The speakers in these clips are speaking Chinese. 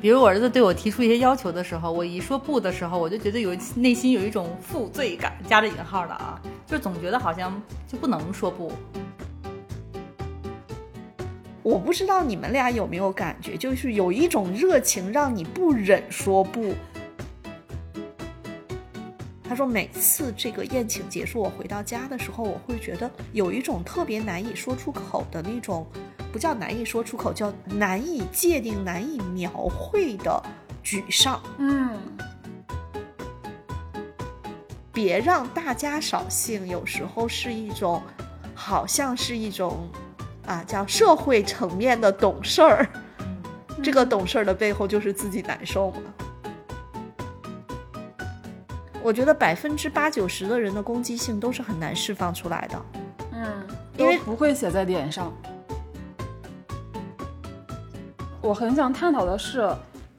比如我儿子对我提出一些要求的时候，我一说不的时候，我就觉得有内心有一种负罪感，加着引号的啊，就总觉得好像就不能说不。我不知道你们俩有没有感觉，就是有一种热情让你不忍说不。他说，每次这个宴请结束，我回到家的时候，我会觉得有一种特别难以说出口的那种。不叫难以说出口，叫难以界定、难以描绘的沮丧。嗯，别让大家扫兴，有时候是一种，好像是一种，啊，叫社会层面的懂事儿。这个懂事儿的背后就是自己难受嘛。我觉得百分之八九十的人的攻击性都是很难释放出来的。嗯，因为不会写在脸上。我很想探讨的是，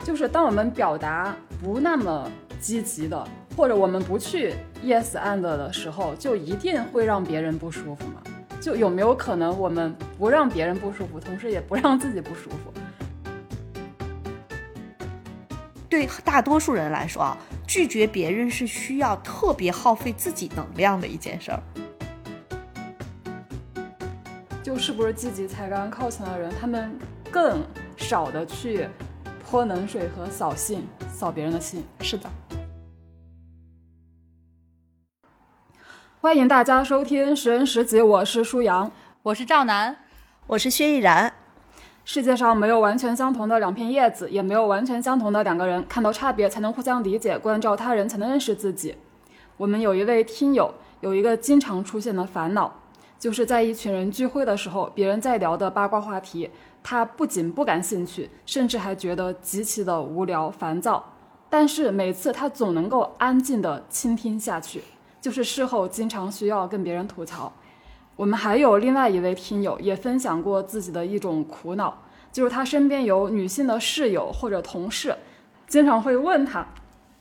就是当我们表达不那么积极的，或者我们不去 yes and 的时候，就一定会让别人不舒服吗？就有没有可能我们不让别人不舒服，同时也不让自己不舒服？对大多数人来说啊，拒绝别人是需要特别耗费自己能量的一件事儿。就是不是积极才干靠前的人，他们更。少的去泼冷水和扫兴，扫别人的兴。是的。欢迎大家收听《十人十集》，我是舒阳，我是赵楠，我是薛逸然。世界上没有完全相同的两片叶子，也没有完全相同的两个人。看到差别才能互相理解，关照他人才能认识自己。我们有一位听友有一个经常出现的烦恼，就是在一群人聚会的时候，别人在聊的八卦话题。他不仅不感兴趣，甚至还觉得极其的无聊烦躁。但是每次他总能够安静的倾听下去，就是事后经常需要跟别人吐槽。我们还有另外一位听友也分享过自己的一种苦恼，就是他身边有女性的室友或者同事，经常会问他：“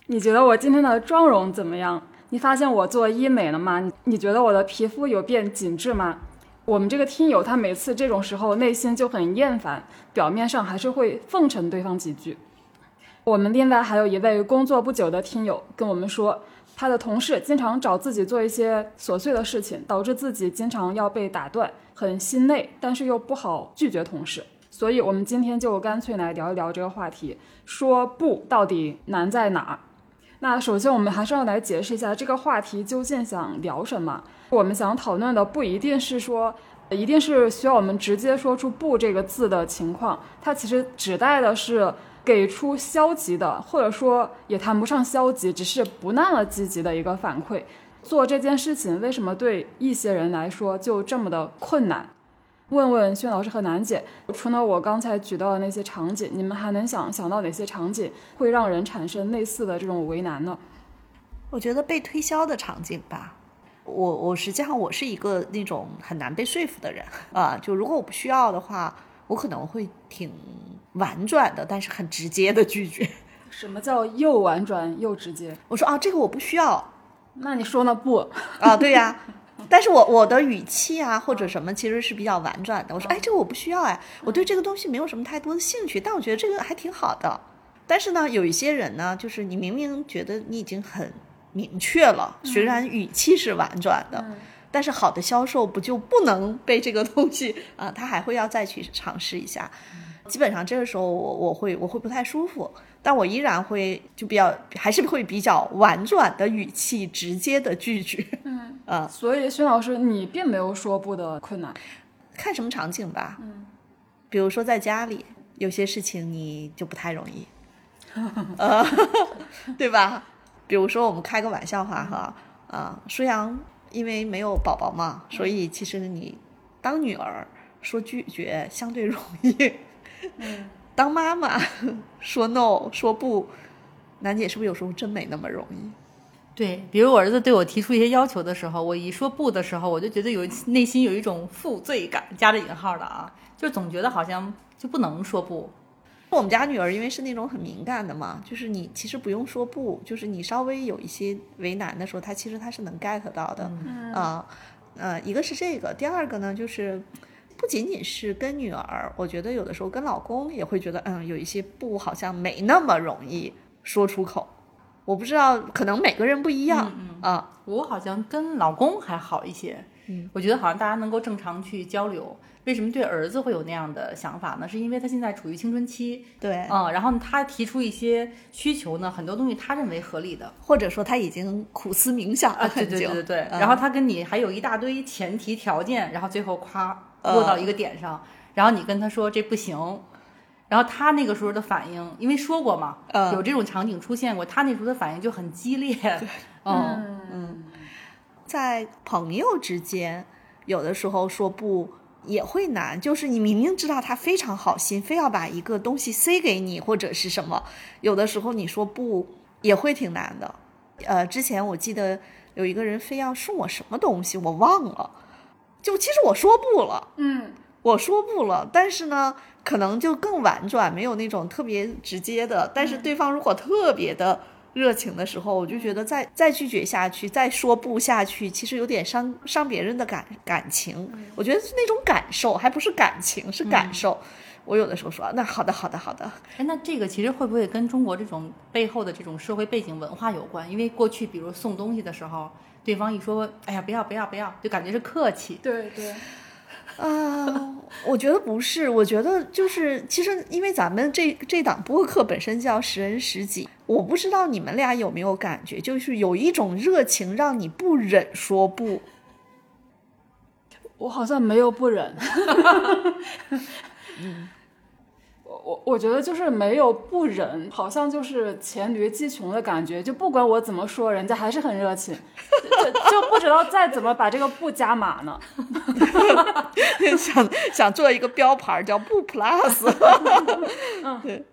你觉得我今天的妆容怎么样？你发现我做医美了吗？你觉得我的皮肤有变紧致吗？”我们这个听友，他每次这种时候内心就很厌烦，表面上还是会奉承对方几句。我们另外还有一位工作不久的听友跟我们说，他的同事经常找自己做一些琐碎的事情，导致自己经常要被打断，很心累，但是又不好拒绝同事。所以，我们今天就干脆来聊一聊这个话题，说不到底难在哪儿？那首先，我们还是要来解释一下这个话题究竟想聊什么。我们想讨论的不一定是说，一定是需要我们直接说出“不”这个字的情况。它其实指代的是给出消极的，或者说也谈不上消极，只是不那么积极的一个反馈。做这件事情为什么对一些人来说就这么的困难？问问薛老师和楠姐，除了我刚才举到的那些场景，你们还能想想到哪些场景会让人产生类似的这种为难呢？我觉得被推销的场景吧。我我实际上我是一个那种很难被说服的人啊，就如果我不需要的话，我可能会挺婉转的，但是很直接的拒绝。什么叫又婉转又直接？我说啊，这个我不需要。那你说呢？不啊，对呀。但是我我的语气啊或者什么其实是比较婉转的。我说，哎，这个我不需要，哎，我对这个东西没有什么太多的兴趣，但我觉得这个还挺好的。但是呢，有一些人呢，就是你明明觉得你已经很。明确了，虽然语气是婉转的，但是好的销售不就不能被这个东西啊？他还会要再去尝试一下。基本上这个时候，我我会我会不太舒服，但我依然会就比较还是会比较婉转的语气，直接的拒绝。嗯 啊，所以薛老师，你并没有说不的困难，看什么场景吧。嗯，比如说在家里，有些事情你就不太容易，呃，对吧？比如说，我们开个玩笑话哈，啊，舒阳因为没有宝宝嘛，所以其实你当女儿说拒绝相对容易，嗯，当妈妈 说 no 说不，楠姐是不是有时候真没那么容易？对，比如我儿子对我提出一些要求的时候，我一说不的时候，我就觉得有内心有一种负罪感，加着引号的啊，就总觉得好像就不能说不。我们家女儿因为是那种很敏感的嘛，就是你其实不用说不，就是你稍微有一些为难的时候，她其实她是能 get 到的啊。呃，一个是这个，第二个呢就是不仅仅是跟女儿，我觉得有的时候跟老公也会觉得，嗯，有一些不好像没那么容易说出口。我不知道，可能每个人不一样啊。我好像跟老公还好一些，嗯，我觉得好像大家能够正常去交流。为什么对儿子会有那样的想法呢？是因为他现在处于青春期，对，嗯，然后他提出一些需求呢，很多东西他认为合理的，或者说他已经苦思冥想了啊，对很久。对对对对。嗯然后他跟你还有一大堆前提条件，然后最后夸落到一个点上，然后你跟他说这不行，然后他那个时候的反应，因为说过嘛，嗯。有这种场景出现过，他那时候的反应就很激烈，嗯嗯。在朋友之间，有的时候说不也会难，就是你明明知道他非常好心，非要把一个东西塞给你或者是什么，有的时候你说不也会挺难的。呃，之前我记得有一个人非要送我什么东西，我忘了，就其实我说不了，嗯，我说不了，但是呢，可能就更婉转，没有那种特别直接的。但是对方如果特别的热情的时候，我就觉得再再拒绝下去，再说不下去，其实有点伤伤别人的感感情。我觉得是那种感受，还不是感情，是感受。我有的时候说，那好的，好的，好的，哎，那这个其实会不会跟中国这种背后的这种社会背景文化有关？因为过去比如送东西的时候，对方一说，哎呀，不要不要不要，就感觉是客气。对对，啊，我觉得不是，我觉得就是，其实因为咱们这这档播客本身叫识人识己，我不知道你们俩有没有感觉，就是有一种热情让你不忍说不。我好像没有不忍。我 我我觉得就是没有不忍，好像就是黔驴技穷的感觉。就不管我怎么说，人家还是很热情，就不知道再怎么把这个不加码呢。想想做一个标牌儿叫不 plus，嗯，对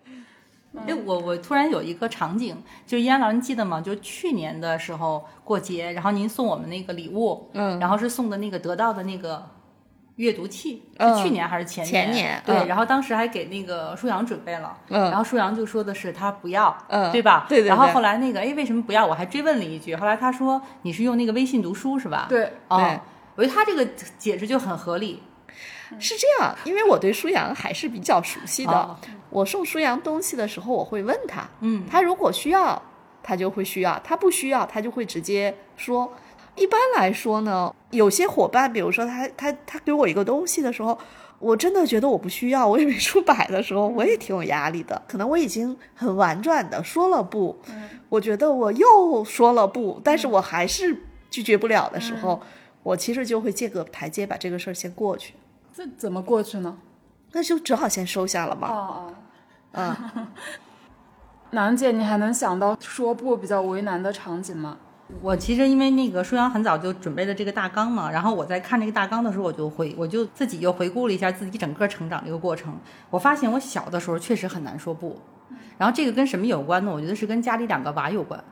哎，我我突然有一个场景，就依安老师你记得吗？就去年的时候过节，然后您送我们那个礼物，嗯然后是送的那个得到的那个阅读器，嗯是去年还是前前年对，嗯然后当时还给那个舒阳准备了，嗯然后舒阳就说的是他不要，嗯对吧？对对然后后来那个哎为什么不要？我还追问了一句，后来他说你是用那个微信读书是吧？对，哦对，我觉得他这个解释就很合理。是这样，因为我对舒阳还是比较熟悉的。哦我送舒阳东西的时候，我会问他，嗯，他如果需要，他就会需要；他不需要，他就会直接说。一般来说呢，有些伙伴，比如说他他他给我一个东西的时候，我真的觉得我不需要，我也没处摆的时候，我也挺有压力的。可能我已经很婉转的说了不，我觉得我又说了不，但是我还是拒绝不了的时候，我其实就会借个台阶，把这个事儿先过去。这怎么过去呢？那就只好先收下了嘛。哦哦，嗯，楠姐，你还能想到说不比较为难的场景吗？我其实因为那个舒阳很早就准备了这个大纲嘛，然后我在看这个大纲的时候，我就回我就自己又回顾了一下自己整个成长这个过程。我发现我小的时候确实很难说不，然后这个跟什么有关呢？我觉得是跟家里两个娃有关。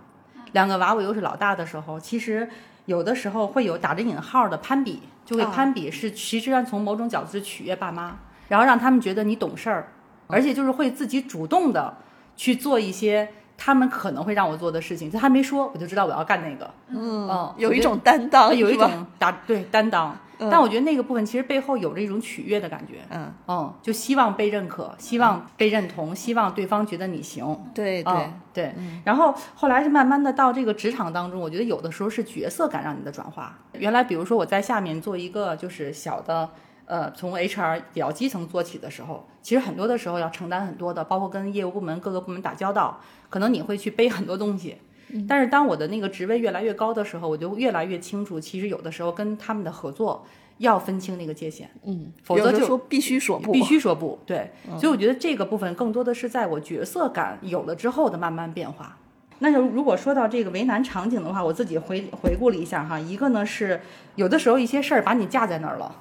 两个娃我又是老大的时候，其实有的时候会有打着引号的攀比，就会啊攀比是其实上从某种角度是取悦爸妈，然后让他们觉得你懂事儿，而且就是会自己主动的去做一些他们可能会让我做的事情，就他没说我就知道我要干那个。嗯。嗯有一种担当，有一种打对担当，但我觉得那个部分其实背后有着一种取悦的感觉，嗯，嗯，就希望被认可，希望被认同，希望对方觉得你行，对对，嗯对。然后后来是慢慢的到这个职场当中，我觉得有的时候是角色感让你的转化。原来比如说我在下面做一个就是小的。呃，从 HR 比较基层做起的时候，其实很多的时候要承担很多的，包括跟业务部门各个部门打交道，可能你会去背很多东西。但是当我的那个职位越来越高的时候，我就越来越清楚，其实有的时候跟他们的合作要分清那个界限，嗯，否则就有的说必须说不，必须说不对。所以我觉得这个部分更多的是在我角色感有了之后的慢慢变化。那就如果说到这个为难场景的话，我自己回回顾了一下哈，一个呢是有的时候一些事儿把你架在那儿了，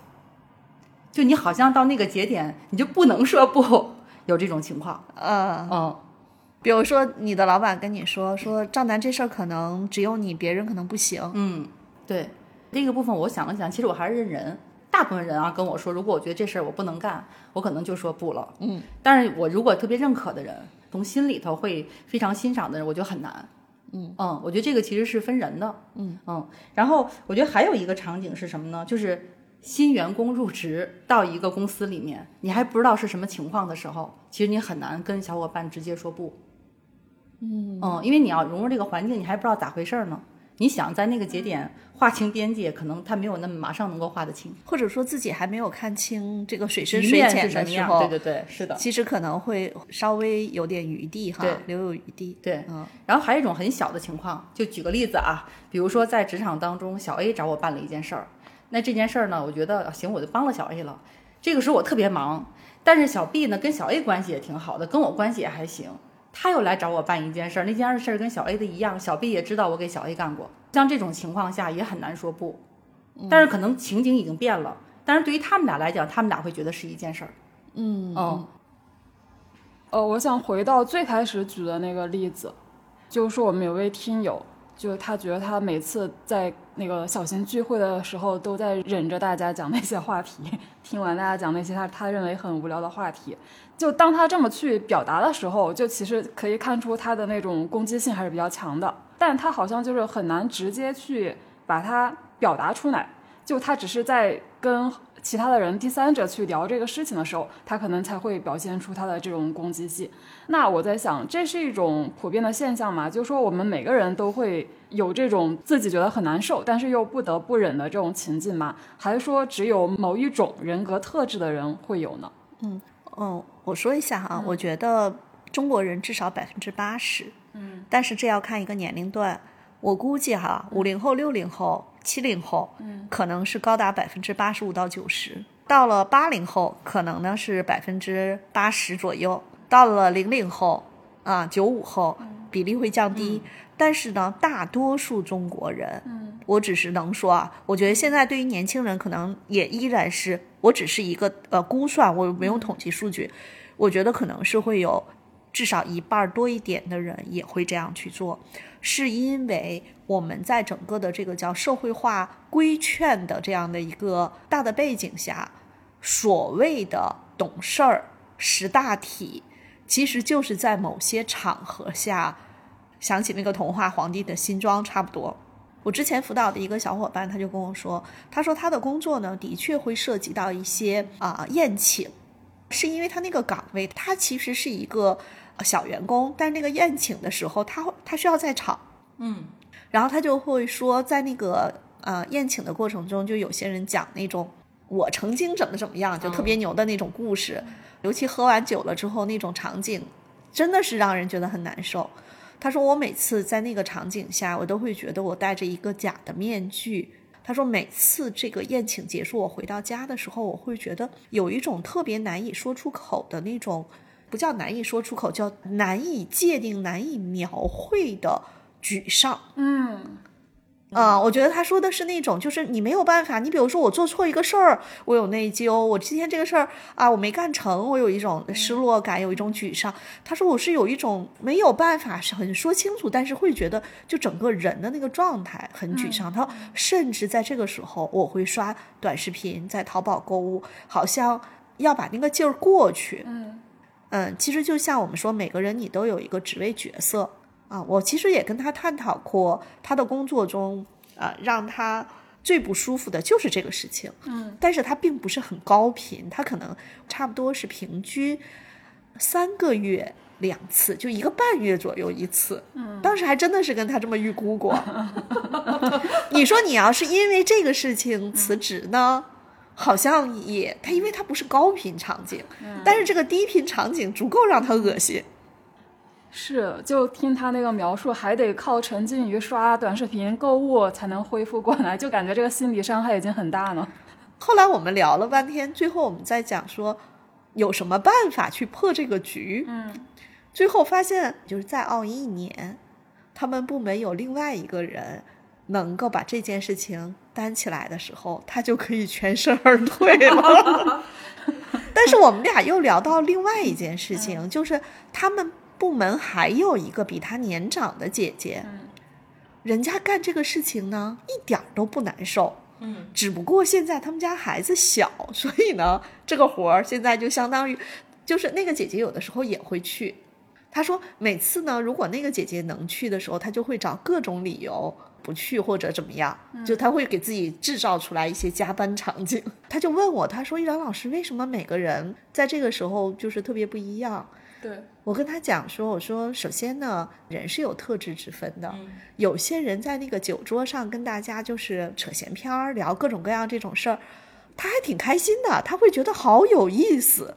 就你好像到那个节点你就不能说不，有这种情况。嗯，嗯，比如说你的老板跟你说说赵楠这事儿可能只有你，别人可能不行，嗯，对，这个部分我想了想，其实我还是认人。大部分人啊跟我说，如果我觉得这事儿我不能干，我可能就说不了。嗯，但是我如果特别认可的人，从心里头会非常欣赏的人，我就很难。嗯嗯，我觉得这个其实是分人的。嗯嗯，然后我觉得还有一个场景是什么呢？就是新员工入职到一个公司里面，你还不知道是什么情况的时候，其实你很难跟小伙伴直接说不。嗯嗯，因为你要融入这个环境，你还不知道咋回事儿呢。你想在那个节点划清边界，可能他没有那么马上能够划得清。或者说自己还没有看清这个水深面水浅是什么样？的时候，对对对，是的。其实可能会稍微有点余地哈，留有余地。对，嗯然后还有一种很小的情况，就举个例子啊，比如说在职场当中，小 A 找我办了一件事儿，那这件事儿呢，我觉得行，我就帮了小 A 了。这个时候我特别忙，但是小 B 呢跟小 A 关系也挺好的，跟我关系也还行，他又来找我办一件事儿，那件事儿跟小 A 的一样，小 B 也知道我给小 A 干过。像这种情况下也很难说不，但是可能情景已经变了，但是对于他们俩来讲，他们俩会觉得是一件事儿。嗯嗯呃，我想回到最开始举的那个例子，就是我们有位听友，就是他觉得他每次在那个小型聚会的时候，都在忍着大家讲那些话题，听完大家讲那些他他认为很无聊的话题，就当他这么去表达的时候，就其实可以看出他的那种攻击性还是比较强的，但他好像就是很难直接去把它表达出来，就他只是在跟其他的人、第三者去聊这个事情的时候，他可能才会表现出他的这种攻击性。那我在想，这是一种普遍的现象嘛？就是说，我们每个人都会有这种自己觉得很难受，但是又不得不忍的这种情境吗？还是说只有某一种人格特质的人会有呢？嗯，我说一下哈，我觉得中国人至少百分之八十，嗯，但是这要看一个年龄段。我估计哈，五零后、六零后、七零后，嗯，可能是高达百分之八十五到九十。到了八零后，可能呢是百分之八十左右。到了零零后啊，九五后，比例会降低。但是呢，大多数中国人，嗯，我只是能说啊，我觉得现在对于年轻人，可能也依然是，我只是一个呃估算，我没有统计数据，我觉得可能是会有至少一半多一点的人也会这样去做，是因为我们在整个的这个叫社会化规劝的这样的一个大的背景下，所谓的懂事儿、识大体，其实就是在某些场合下，想起那个童话《皇帝的新装》差不多。我之前辅导的一个小伙伴，他就跟我说，他说他的工作呢，的确会涉及到一些啊、宴请，是因为他那个岗位，他其实是一个呃小员工，但是那个宴请的时候，他他需要在场，嗯，然后他就会说，在那个呃宴请的过程中，就有些人讲那种我曾经怎么怎么样，就特别牛的那种故事，尤其喝完酒了之后那种场景，真的是让人觉得很难受。他说我每次在那个场景下，我都会觉得我戴着一个假的面具。他说每次这个宴请结束，我回到家的时候，我会觉得有一种特别难以说出口的那种，不叫难以说出口，叫难以界定、难以描绘的沮丧。嗯啊、我觉得他说的是那种，就是你没有办法。你比如说，我做错一个事儿，我有内疚；我今天这个事儿啊，我没干成，我有一种失落感，有一种沮丧。他说我是有一种没有办法是很说清楚，但是会觉得就整个人的那个状态很沮丧。他说甚至在这个时候，我会刷短视频，在淘宝购物，好像要把那个劲儿过去。嗯嗯，其实就像我们说，每个人你都有一个职位角色啊。我其实也跟他探讨过，他的工作中，啊，让他最不舒服的就是这个事情。嗯，但是他并不是很高频，他可能差不多是平均三个月两次，就一个半月左右一次。嗯，当时还真的是跟他这么预估过。你说你要是因为这个事情辞职呢？好像也，他因为他不是高频场景，但是这个低频场景足够让他恶心。是，就听他那个描述，还得靠沉浸于刷短视频、购物才能恢复过来，就感觉这个心理伤害已经很大了。后来我们聊了半天，最后我们在讲说有什么办法去破这个局。嗯，最后发现就是再熬一年，他们部门有另外一个人能够把这件事情担起来的时候，他就可以全身而退了。但是我们俩又聊到另外一件事情，就是他们部门还有一个比他年长的姐姐，人家干这个事情呢一点都不难受。嗯，只不过现在他们家孩子小，所以呢，这个活儿现在就相当于，就是那个姐姐有的时候也会去。她说每次呢，如果那个姐姐能去的时候，她就会找各种理由不去或者怎么样，就她会给自己制造出来一些加班场景。她就问我，她说：“一然老师，为什么每个人在这个时候就是特别不一样？”对，我跟他讲说：“我说，首先呢，人是有特质之分的，有些人在那个酒桌上跟大家就是扯闲篇儿，聊各种各样这种事儿，他还挺开心的，他会觉得好有意思。”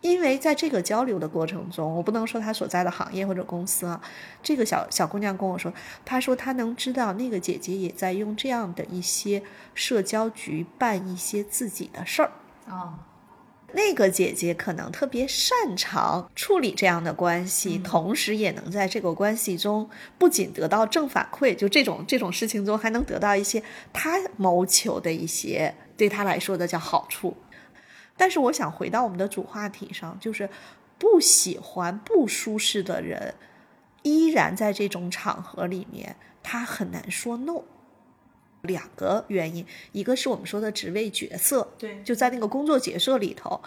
因为在这个交流的过程中，我不能说他所在的行业或者公司啊，这个小小姑娘跟我说，她说她能知道那个姐姐也在用这样的一些社交局办一些自己的事儿啊。那个姐姐可能特别擅长处理这样的关系，同时也能在这个关系中不仅得到正反馈，就这种这种事情中还能得到一些她谋求的一些对她来说的叫好处。但是我想回到我们的主话题上，就是不喜欢、不舒适的人，依然在这种场合里面，他很难说 no。两个原因，一个是我们说的职位角色，对，就在那个工作角色里头。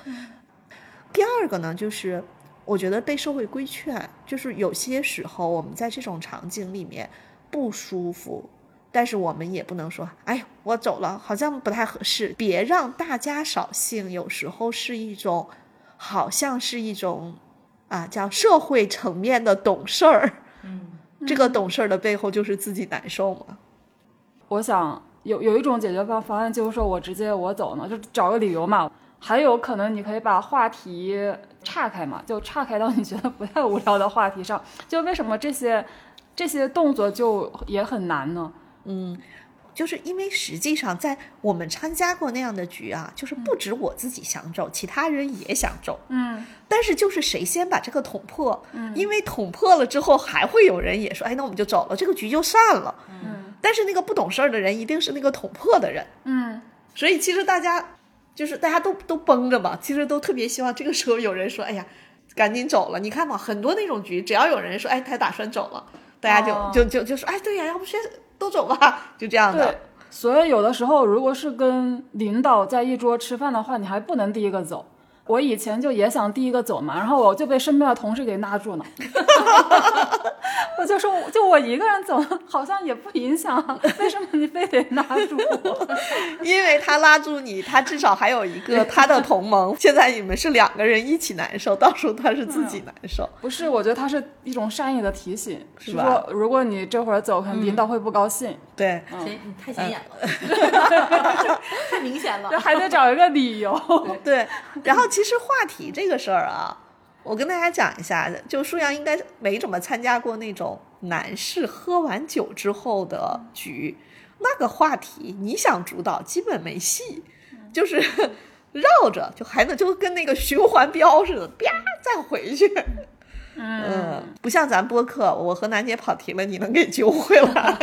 第二个呢，就是我觉得被社会规劝，就是有些时候我们在这种场景里面不舒服。但是我们也不能说，哎呀，我走了，好像不太合适。别让大家扫兴，有时候是一种，好像是一种，啊，叫社会层面的懂事儿。嗯，这个懂事儿的背后就是自己难受嘛。我想有有一种解决方方案，就是说我直接我走呢，就找个理由嘛。还有可能你可以把话题岔开嘛，就岔开到你觉得不太无聊的话题上。就为什么这些这些动作就也很难呢？嗯，就是因为实际上在我们参加过那样的局啊，就是不止我自己想走，其他人也想走。嗯，但是就是谁先把这个捅破，嗯，因为捅破了之后，还会有人也说，哎，那我们就走了，这个局就散了。嗯，但是那个不懂事儿的人一定是那个捅破的人。嗯，所以其实大家就是大家都都绷着嘛，其实都特别希望这个时候有人说，哎呀，赶紧走了。你看嘛，很多那种局，只要有人说，哎，他打算走了，大家就就就就说，哎，对呀，要不先。都走吧，就这样的。所以有的时候，如果是跟领导在一桌吃饭的话，你还不能第一个走。我以前就也想第一个走嘛，然后我就被身边的同事给拉住了。我就说，就我一个人走，好像也不影响。为什么你非得拉住我？因为他拉住你，他至少还有一个他的同盟。现在你们是两个人一起难受，到时候他是自己难受。不是，我觉得他是一种善意的提醒，是吧？如果你这会儿走，可能领导会不高兴。对，你太显眼了，太明显了，还得找一个理由。对，然后其实话题这个事儿啊。我跟大家讲一下，就舒阳应该没怎么参加过那种男士喝完酒之后的局，那个话题你想主导基本没戏，就是 绕着就还能就跟那个循环镖似的，啪再回去。嗯，不像咱播客，我和楠姐跑题了，你能给揪回来。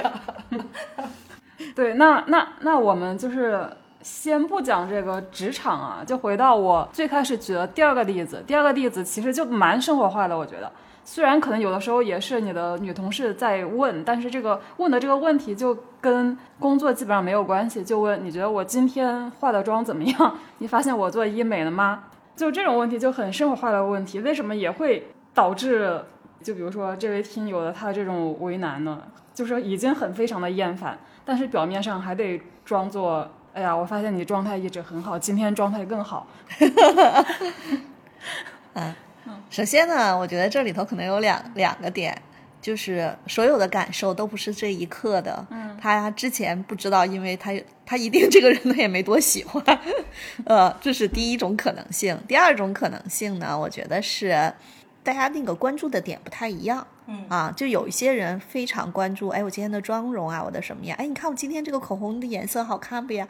对，那那那我们就是。先不讲这个职场啊，就回到我最开始举的第二个例子。第二个例子其实就蛮生活化的，我觉得。虽然可能有的时候也是你的女同事在问，但是这个问的这个问题就跟工作基本上没有关系。就问你觉得我今天化的妆怎么样？你发现我做医美了吗？就这种问题就很生活化的问题，为什么也会导致？就比如说这位听友的他这种为难呢？就是已经很非常的厌烦，但是表面上还得装作。哎呀，我发现你状态一直很好，今天状态更好。嗯，首先呢，我觉得这里头可能有两两个点，就是所有的感受都不是这一刻的。嗯，他之前不知道，因为他他一定 这个人他也没多喜欢。呃，这是第一种可能性。第二种可能性呢，我觉得是。大家那个关注的点不太一样，嗯啊，就有一些人非常关注，哎，我今天的妆容啊，我的什么呀？哎，你看我今天这个口红的颜色好看不呀？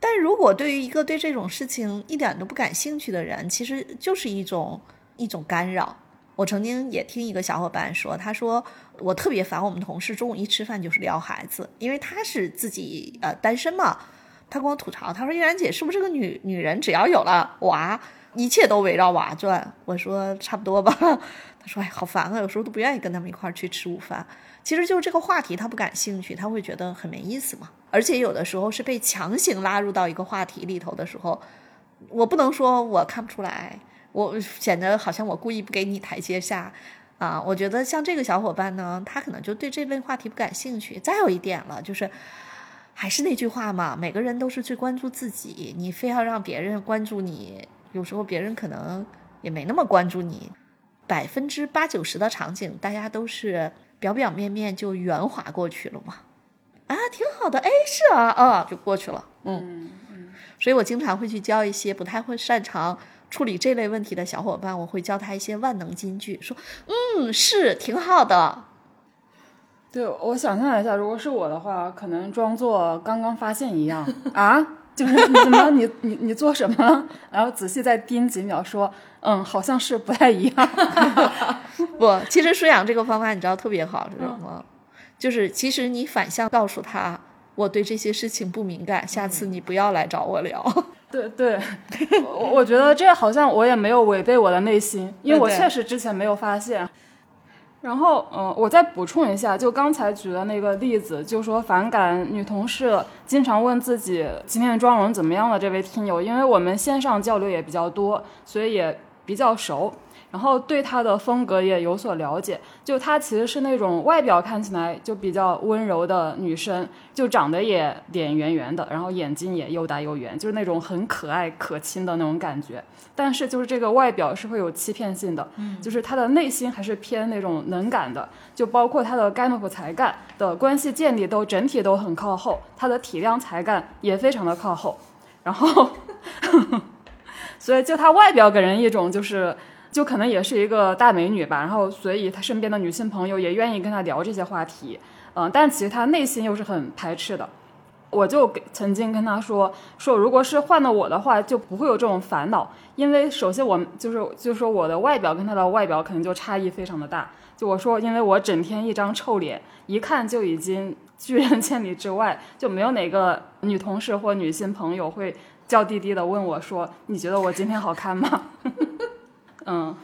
但是如果对于一个对这种事情一点都不感兴趣的人，其实就是一种一种干扰。我曾经也听一个小伙伴说，他说我特别烦我们同事中午一吃饭就是聊孩子，因为他是自己呃单身嘛，他跟我吐槽，他说依然姐是不是个女女人，只要有了娃。一切都围绕娃转，我说差不多吧。他说：“哎，好烦啊，有时候都不愿意跟他们一块儿去吃午饭。其实就是这个话题他不感兴趣，他会觉得很没意思嘛。而且有的时候是被强行拉入到一个话题里头的时候，我不能说我看不出来，我显得好像我故意不给你台阶下啊，我觉得像这个小伙伴呢，他可能就对这类话题不感兴趣。再有一点了，就是还是那句话嘛，每个人都是最关注自己，你非要让别人关注你，有时候别人可能也没那么关注你。百分之八九十的场景，大家都是表表面面就圆滑过去了嘛。啊，挺好的，哎，是啊，啊，就过去了。嗯嗯。所以我经常会去教一些不太会擅长处理这类问题的小伙伴，我会教他一些万能金句，说，嗯，是挺好的。对，我想象一下，如果是我的话，可能装作刚刚发现一样 啊，就是怎么你你你做什么？然后仔细再盯几秒，说，嗯，好像是不太一样。不，其实舒养这个方法你知道特别好是什么？就是其实你反向告诉他，我对这些事情不敏感，下次你不要来找我聊。对对，我我觉得这好像我也没有违背我的内心，因为我确实之前没有发现。然后，嗯，我再补充一下，就刚才举的那个例子，就说反感女同事经常问自己今天的妆容怎么样的这位听友，因为我们线上交流也比较多，所以也比较熟。然后对她的风格也有所了解，就她其实是那种外表看起来就比较温柔的女生，就长得也脸圆圆的，然后眼睛也又大又圆，就是那种很可爱可亲的那种感觉。但是就是这个外表是会有欺骗性的，嗯，就是她的内心还是偏那种能感的，就包括她的干部才干的关系建立都整体都很靠后，她的体量才干也非常的靠后，然后，所以就她外表给人一种就是。就可能也是一个大美女吧，然后所以她身边的女性朋友也愿意跟她聊这些话题，嗯，但其实她内心又是很排斥的。我就曾经跟她说说，如果是换了我的话，就不会有这种烦恼，因为首先我就是就是说我的外表跟她的外表可能就差异非常的大。就我说，因为我整天一张臭脸，一看就已经拒人千里之外，就没有哪个女同事或女性朋友会娇滴滴的问我说，你觉得我今天好看吗？嗯，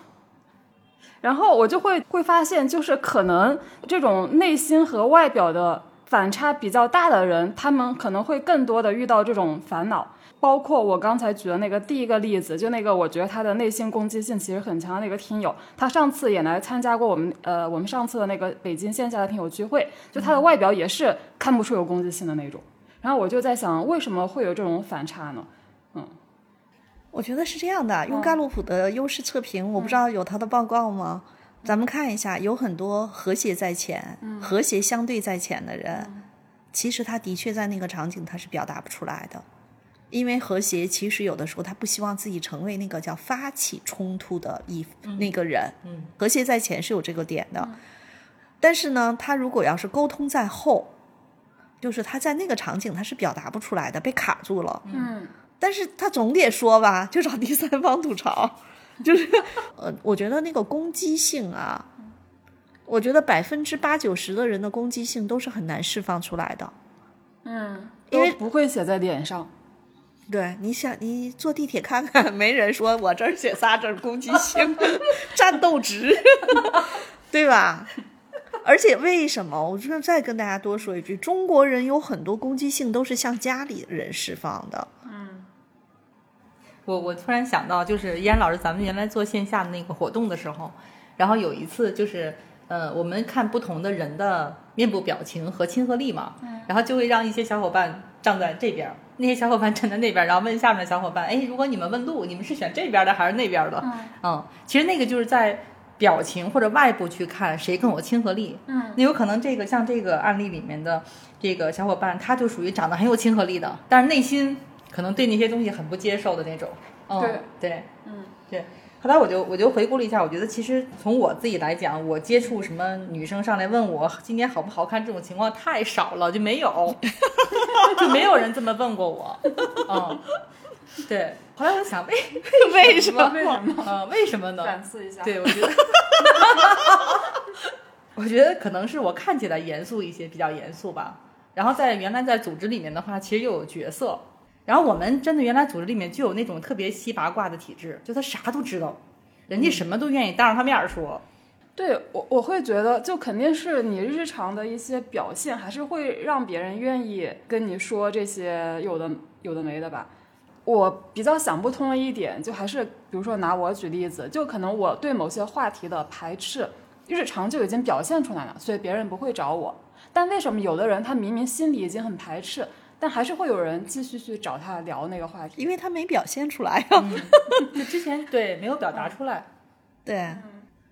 然后我就会会发现，就是可能这种内心和外表的反差比较大的人，他们可能会更多的遇到这种烦恼。包括我刚才举的那个第一个例子，就那个我觉得他的内心攻击性其实很强的那个听友，他上次也来参加过我们呃我们上次的那个北京线下的听友聚会，就他的外表也是看不出有攻击性的那种。然后我就在想，为什么会有这种反差呢？嗯。我觉得是这样的，用盖洛普的优势测评，我不知道有他的报告吗？咱们看一下，有很多和谐在前、和谐相对在前的人，其实他的确在那个场景他是表达不出来的，因为和谐其实有的时候他不希望自己成为那个叫发起冲突的一那个人。和谐在前是有这个点的，但是呢，他如果要是沟通在后，就是他在那个场景他是表达不出来的，被卡住了。嗯。但是他总得说吧，就找第三方吐槽，就是呃，我觉得那个攻击性啊，我觉得百分之八九十的人的攻击性都是很难释放出来的，嗯，因为不会写在脸上。对，你想你坐地铁看看，没人说我这儿写仨字攻击性，战斗值，对吧？而且为什么？我就再跟大家多说一句，中国人有很多攻击性都是向家里人释放的。我我突然想到，就是依然老师，咱们原来做线下的那个活动的时候，然后有一次就是，呃，我们看不同的人的面部表情和亲和力嘛，然后就会让一些小伙伴站在这边，那些小伙伴站在那边，然后问下面的小伙伴，哎，如果你们问路，你们是选这边的还是那边的？嗯，其实那个就是在表情或者外部去看谁更有亲和力。嗯，那有可能这个像这个案例里面的这个小伙伴，他就属于长得很有亲和力的，但是内心。可能对那些东西很不接受的那种，对对，嗯对。后来我就我就回顾了一下，我觉得其实从我自己来讲，我接触什么女生上来问我今年好不好看这种情况太少了，就没有，就没有人这么问过我。嗯，对。后来我想，为 为什么？为什么？呃，为什么呢？反思一下。对，我觉得，我觉得可能是我看起来严肃一些，比较严肃吧。然后在原来在组织里面的话，其实又有角色。然后我们真的原来组织里面就有那种特别稀八卦的体质，就他啥都知道，人家什么都愿意当着他面说。对我我会觉得，就肯定是你日常的一些表现，还是会让别人愿意跟你说这些有的有的没的吧。我比较想不通的一点，就还是比如说拿我举例子，就可能我对某些话题的排斥，日常就已经表现出来了，所以别人不会找我。但为什么有的人他明明心里已经很排斥，但还是会有人继续去找他聊那个话题？因为他没表现出来呀。就之前对没有表达出来。对，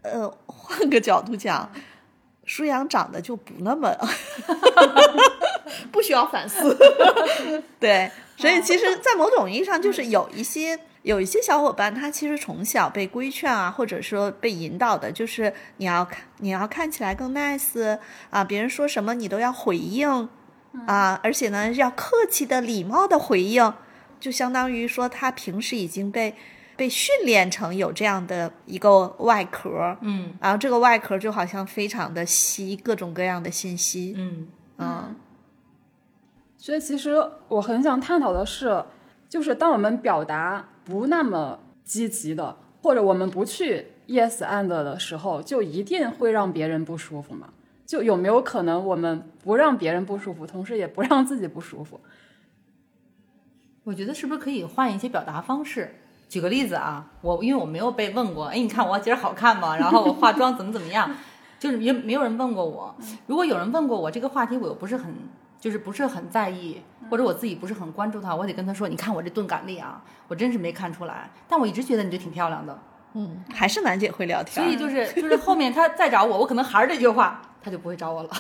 呃，换个角度讲，舒阳长得就不那么，不需要反思。对，所以其实，在某种意义上，就是有一些有一些小伙伴，他其实从小被规劝啊，或者说被引导的，就是你要看你要看起来更 nice 啊，别人说什么你都要回应啊，而且呢，要客气的、礼貌的回应，就相当于说他平时已经被。被训练成有这样的一个外壳，嗯。然后这个外壳就好像非常的吸各种各样的信息，嗯。嗯。所以其实我很想探讨的是，就是当我们表达不那么积极的，或者我们不去 yes and 的时候，就一定会让别人不舒服吗？就有没有可能我们不让别人不舒服，同时也不让自己不舒服？我觉得是不是可以换一些表达方式？举个例子啊，我因为我没有被问过，哎，你看我今儿好看吗？然后我化妆怎么怎么样，就是也没有人问过我。如果有人问过我这个话题，我又不是很就是不是很在意，或者我自己不是很关注他，我得跟他说，你看我这钝感力啊，我真是没看出来，但我一直觉得你就挺漂亮的。嗯，还是楠姐会聊天，所以就是就是后面他再找我，我可能还是这句话，他就不会找我了。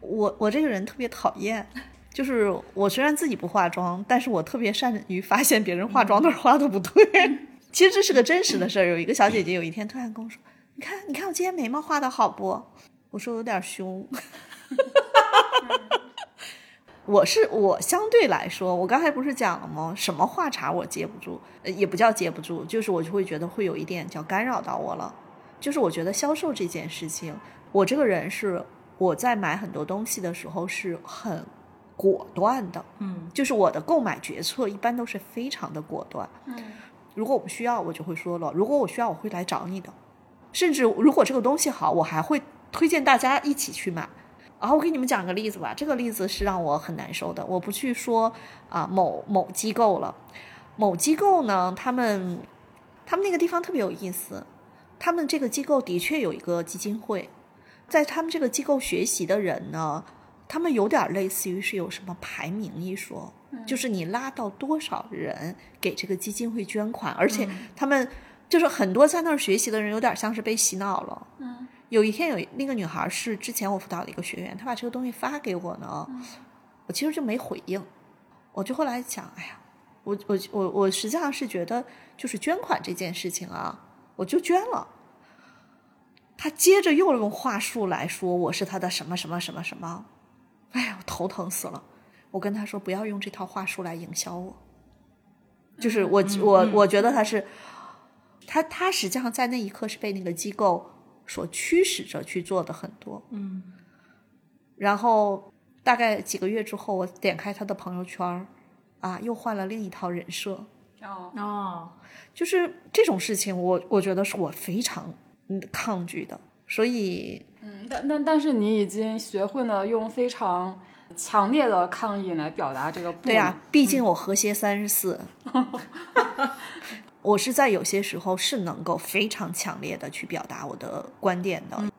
我我这个人特别讨厌，就是我虽然自己不化妆，但是我特别善于发现别人化妆哪儿化的不对。其实这是个真实的事儿。有一个小姐姐有一天突然跟我说：“你看，你看我今天眉毛画的好不？”我说有点凶。我是我相对来说，我刚才不是讲了吗？什么话茬我接不住，呃也不叫接不住，就是我就会觉得会有一点叫干扰到我了。就是我觉得销售这件事情，我这个人是我在买很多东西的时候是很果断的，嗯就是我的购买决策一般都是非常的果断。嗯，如果我不需要，我就会说了；如果我需要，我会来找你的。甚至如果这个东西好，我还会推荐大家一起去买。然后我给你们讲个例子吧，这个例子是让我很难受的。我不去说啊某某机构了，某机构呢，他们他们那个地方特别有意思，他们这个机构的确有一个基金会，在他们这个机构学习的人呢，他们有点类似于是有什么排名一说，就是你拉到多少人给这个基金会捐款，而且他们就是很多在那儿学习的人，有点像是被洗脑了。嗯，有一天有那个女孩是之前我辅导的一个学员，她把这个东西发给我呢，我其实就没回应，我就后来想，哎呀，我我我我实际上是觉得就是捐款这件事情啊，我就捐了。他接着又用话术来说我是他的什么什么什么什么，哎呀，我头疼死了。我跟他说不要用这套话术来营销我，就是我我我觉得他是，他他实际上在那一刻是被那个机构所驱使着去做的很多，嗯然后大概几个月之后，我点开他的朋友圈儿，啊，又换了另一套人设，哦，哦，就是这种事情我，我觉得是我非常嗯抗拒的，所以嗯，但但但是你已经学会了用非常强烈的抗议来表达这个不对呀、毕竟我和谐三十四，我是在有些时候是能够非常强烈的去表达我的观点的。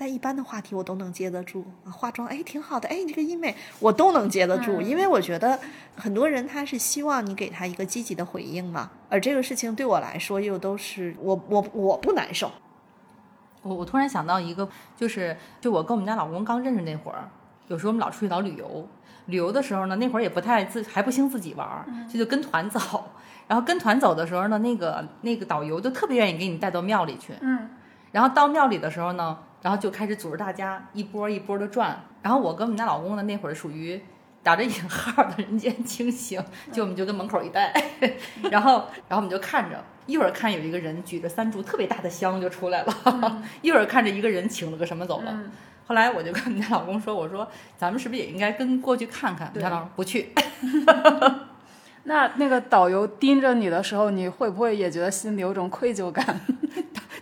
但一般的话题我都能接得住，啊化妆哎挺好的，哎你这个医美我都能接得住，因为我觉得很多人他是希望你给他一个积极的回应嘛，而这个事情对我来说又都是我我我不难受，我我突然想到一个，就是就我跟我们家老公刚认识那会儿，有时候我们老出去老旅游，旅游的时候呢，那会儿也不太自还不兴自己玩儿，就就跟团走。然后跟团走的时候呢，那个那个导游就特别愿意给你带到庙里去。嗯，然后到庙里的时候呢，然后就开始组织大家一波一波的转。然后我跟我们家老公呢，那会儿属于打着引号的人间清醒，就我们就跟门口一待，然后然后我们就看着，一会儿看有一个人举着三炷特别大的香就出来了，一会儿看着一个人请了个什么走了。嗯后来我就跟我们家老公说：“我说咱们是不是也应该跟过去看看？”我们家老公说不去，那那个导游盯着你的时候，你会不会也觉得心里有种愧疚感？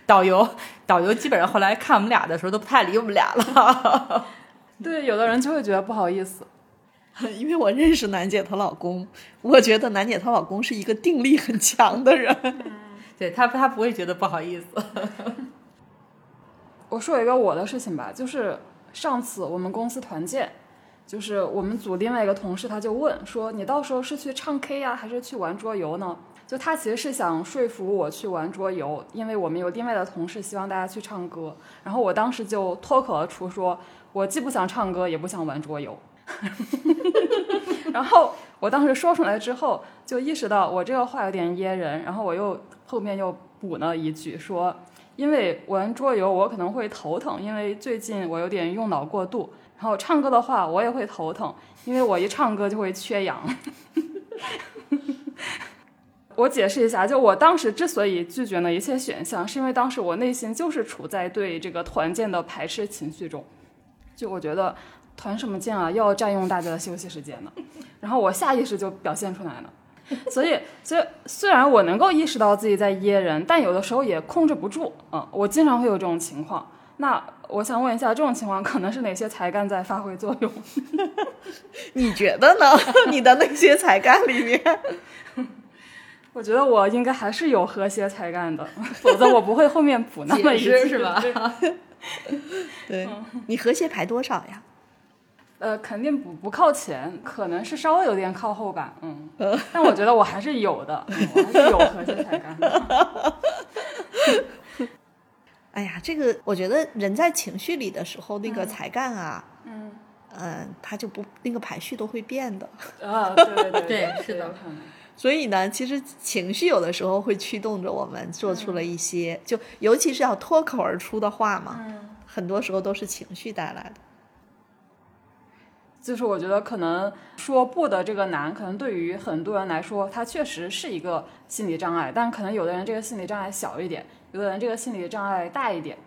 导游导游基本上后来看我们俩的时候都不太理我们俩了。对，有的人就会觉得不好意思。因为我认识楠姐她老公，我觉得楠姐她老公是一个定力很强的人。对他他不会觉得不好意思。我说一个我的事情吧，就是上次我们公司团建，就是我们组另外一个同事他就问说，你到时候是去唱 K 呀，还是去玩桌游呢？就他其实是想说服我去玩桌游，因为我们有另外的同事希望大家去唱歌，然后我当时就脱口而出说，我既不想唱歌，也不想玩桌游。然后我当时说出来之后，就意识到我这个话有点噎人，然后我又后面又补了一句说。因为玩桌游我可能会头疼，因为最近我有点用脑过度。然后唱歌的话我也会头疼，因为我一唱歌就会缺氧。我解释一下，就我当时之所以拒绝了一切选项，是因为当时我内心就是处在对这个团建的排斥情绪中。就我觉得团什么建啊，要占用大家的休息时间呢。然后我下意识就表现出来了。所以，所以虽然我能够意识到自己在噎人，但有的时候也控制不住。嗯，我经常会有这种情况。那我想问一下，这种情况可能是哪些才干在发挥作用？你觉得呢？你的那些才干里面，我觉得我应该还是有和谐才干的，否则我不会后面补那么一句，是吧？对，你和谐排多少呀？呃，肯定不不靠前，可能是稍微有点靠后吧，嗯，但我觉得我还是有的，我还是有和谐才干的。哎呀，这个我觉得人在情绪里的时候，那个才干啊，嗯嗯，他就不那个排序都会变的。啊，对对对对是的可能所以呢，其实情绪有的时候会驱动着我们做出了一些，就尤其是要脱口而出的话嘛，嗯。很多时候都是情绪带来的。就是我觉得可能说不的这个难，可能对于很多人来说，它确实是一个心理障碍。但可能有的人这个心理障碍小一点，有的人这个心理障碍大一点。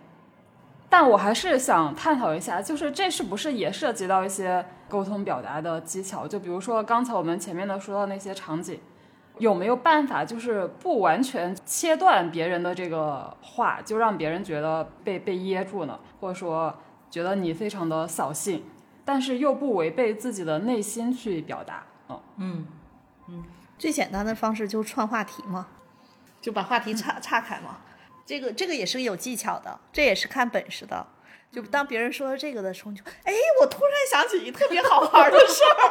但我还是想探讨一下，就是这是不是也涉及到一些沟通表达的技巧？就比如说刚才我们前面的说到那些场景，有没有办法就是不完全切断别人的这个话，就让别人觉得被被噎住呢？或者说觉得你非常的扫兴？但是又不违背自己的内心去表达，嗯，嗯嗯，最简单的方式就是串话题嘛，就把话题岔岔开嘛。这个这个也是有技巧的，这也是看本事的。就当别人说这个的时候，你就哎，我突然想起一特别好玩的事儿，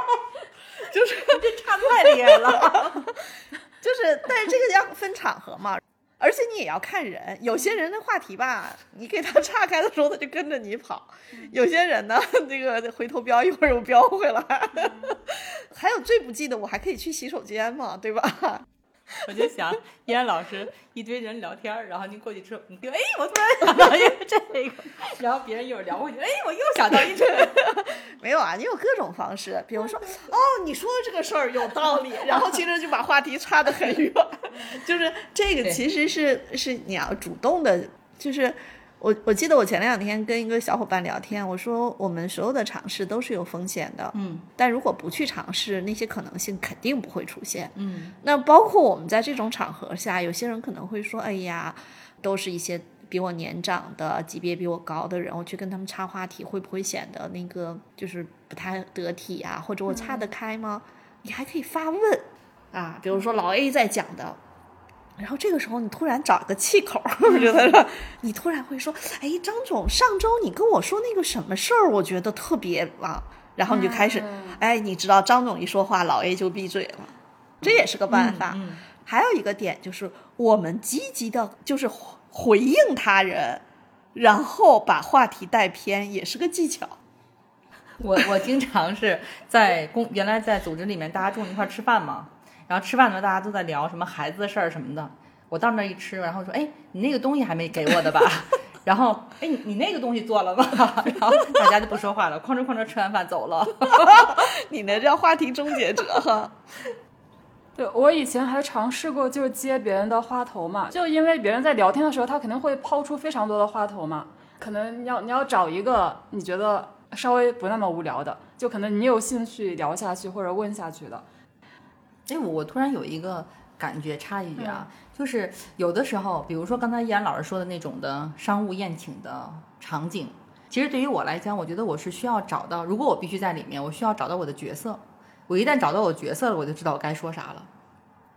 就是这差太厉害了。就是，但是这个要分场合嘛，而且你也要看人。有些人的话题吧，你给他岔开的时候，他就跟着你跑；有些人呢，这个回头飙一会儿又飙回来。还有最不济的，我还可以去洗手间嘛，对吧？我就想，依然老师一堆人聊天儿，然后您过去之后，你就哎，我突然想到一个这个，然后别人一会儿聊过去，哎，我又想到一这个，没有啊，你有各种方式，比如说，哦，你说的这个事儿有道理，然后其实就把话题岔得很远，就是这个其实是是你要主动的，就是我我记得我前两天跟一个小伙伴聊天，我说我们所有的尝试都是有风险的，嗯但如果不去尝试，那些可能性肯定不会出现。嗯那包括我们在这种场合下，有些人可能会说：“哎呀，都是一些比我年长的、级别比我高的人，我去跟他们插话题，会不会显得那个就是不太得体啊？或者我岔得开吗？”你还可以发问啊，比如说老 A 在讲的。然后这个时候，你突然找个气口，我觉得是，你突然会说：“哎，张总，上周你跟我说那个什么事儿，我觉得特别啊。”然后你就开始，嗯哎，你知道张总一说话，老 A 就闭嘴了，这也是个办法。嗯还有一个点就是，我们积极的，就是回回应他人，然后把话题带偏，也是个技巧。我我经常是在公原来在组织里面，大家中午一块吃饭嘛，然后吃饭的时候大家都在聊什么孩子的事儿什么的。我到那儿一吃，然后说：“哎，你那个东西还没给我的吧？” 然后：“哎，你你那个东西做了吗？” 然后大家就不说话了，哐哧哐哧吃完饭走了。你那叫话题终结者哈。对我以前还尝试过，就是接别人的话头嘛，就因为别人在聊天的时候，他肯定会抛出非常多的话头嘛，可能你要你要找一个你觉得稍微不那么无聊的，就可能你有兴趣聊下去或者问下去的，哎，我我突然有一个感觉，插一句啊，就是有的时候，比如说刚才依然老师说的那种的商务宴请的场景，其实对于我来讲，我觉得我是需要找到，如果我必须在里面，我需要找到我的角色。我一旦找到我角色了，我就知道我该说啥了。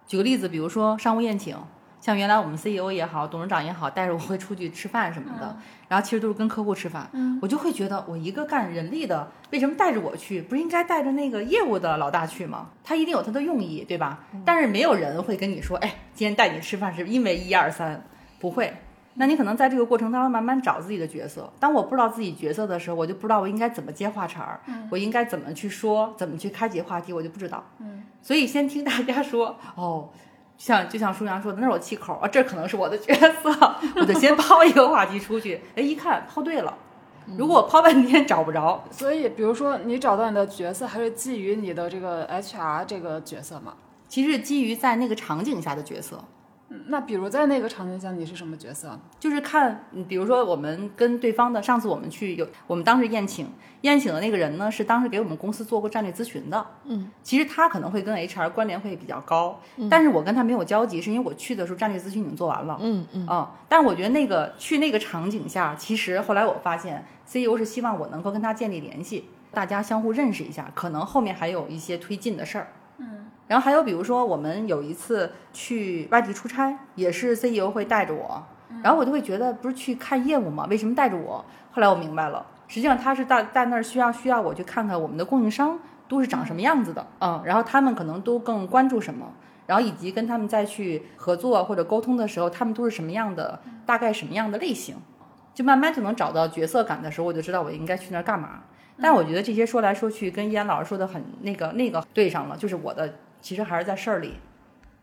举个例子，比如说商务宴请，像原来我们 CEO 也好，董事长也好，带着我会出去吃饭什么的，然后其实都是跟客户吃饭，我就会觉得我一个干人力的，为什么带着我去？不是应该带着那个业务的老大去吗？他一定有他的用意，对吧？但是没有人会跟你说，哎，今天带你吃饭是因为一二三，不会。那你可能在这个过程当中慢慢找自己的角色。当我不知道自己角色的时候，我就不知道我应该怎么接话茬儿，我应该怎么去说，怎么去开启话题，我就不知道。嗯，所以先听大家说，哦，像就像舒阳说的，那是我气口啊，这可能是我的角色，我就先抛一个话题出去。哎，一看抛对了，如果我抛半天找不着，所以比如说你找到你的角色，还是基于你的这个 HR 这个角色嘛？其实基于在那个场景下的角色。那比如在那个场景下，你是什么角色？就是看，比如说我们跟对方的，上次我们去有，我们当时宴请，宴请的那个人呢，是当时给我们公司做过战略咨询的。嗯，其实他可能会跟 HR 关联会比较高，但是我跟他没有交集，是因为我去的时候战略咨询已经做完了。嗯嗯嗯，但是我觉得那个去那个场景下，其实后来我发现，CEO 是希望我能够跟他建立联系，大家相互认识一下，可能后面还有一些推进的事儿。然后还有比如说，我们有一次去外地出差，也是 CEO 会带着我，然后我就会觉得不是去看业务吗？为什么带着我？后来我明白了，实际上他是在在那儿需要需要我去看看我们的供应商都是长什么样子的，嗯，然后他们可能都更关注什么，然后以及跟他们再去合作或者沟通的时候，他们都是什么样的，大概什么样的类型，就慢慢就能找到角色感的时候，我就知道我应该去那儿干嘛。但我觉得这些说来说去跟易安老师说的很那个那个对上了，就是我的。其实还是在事儿里，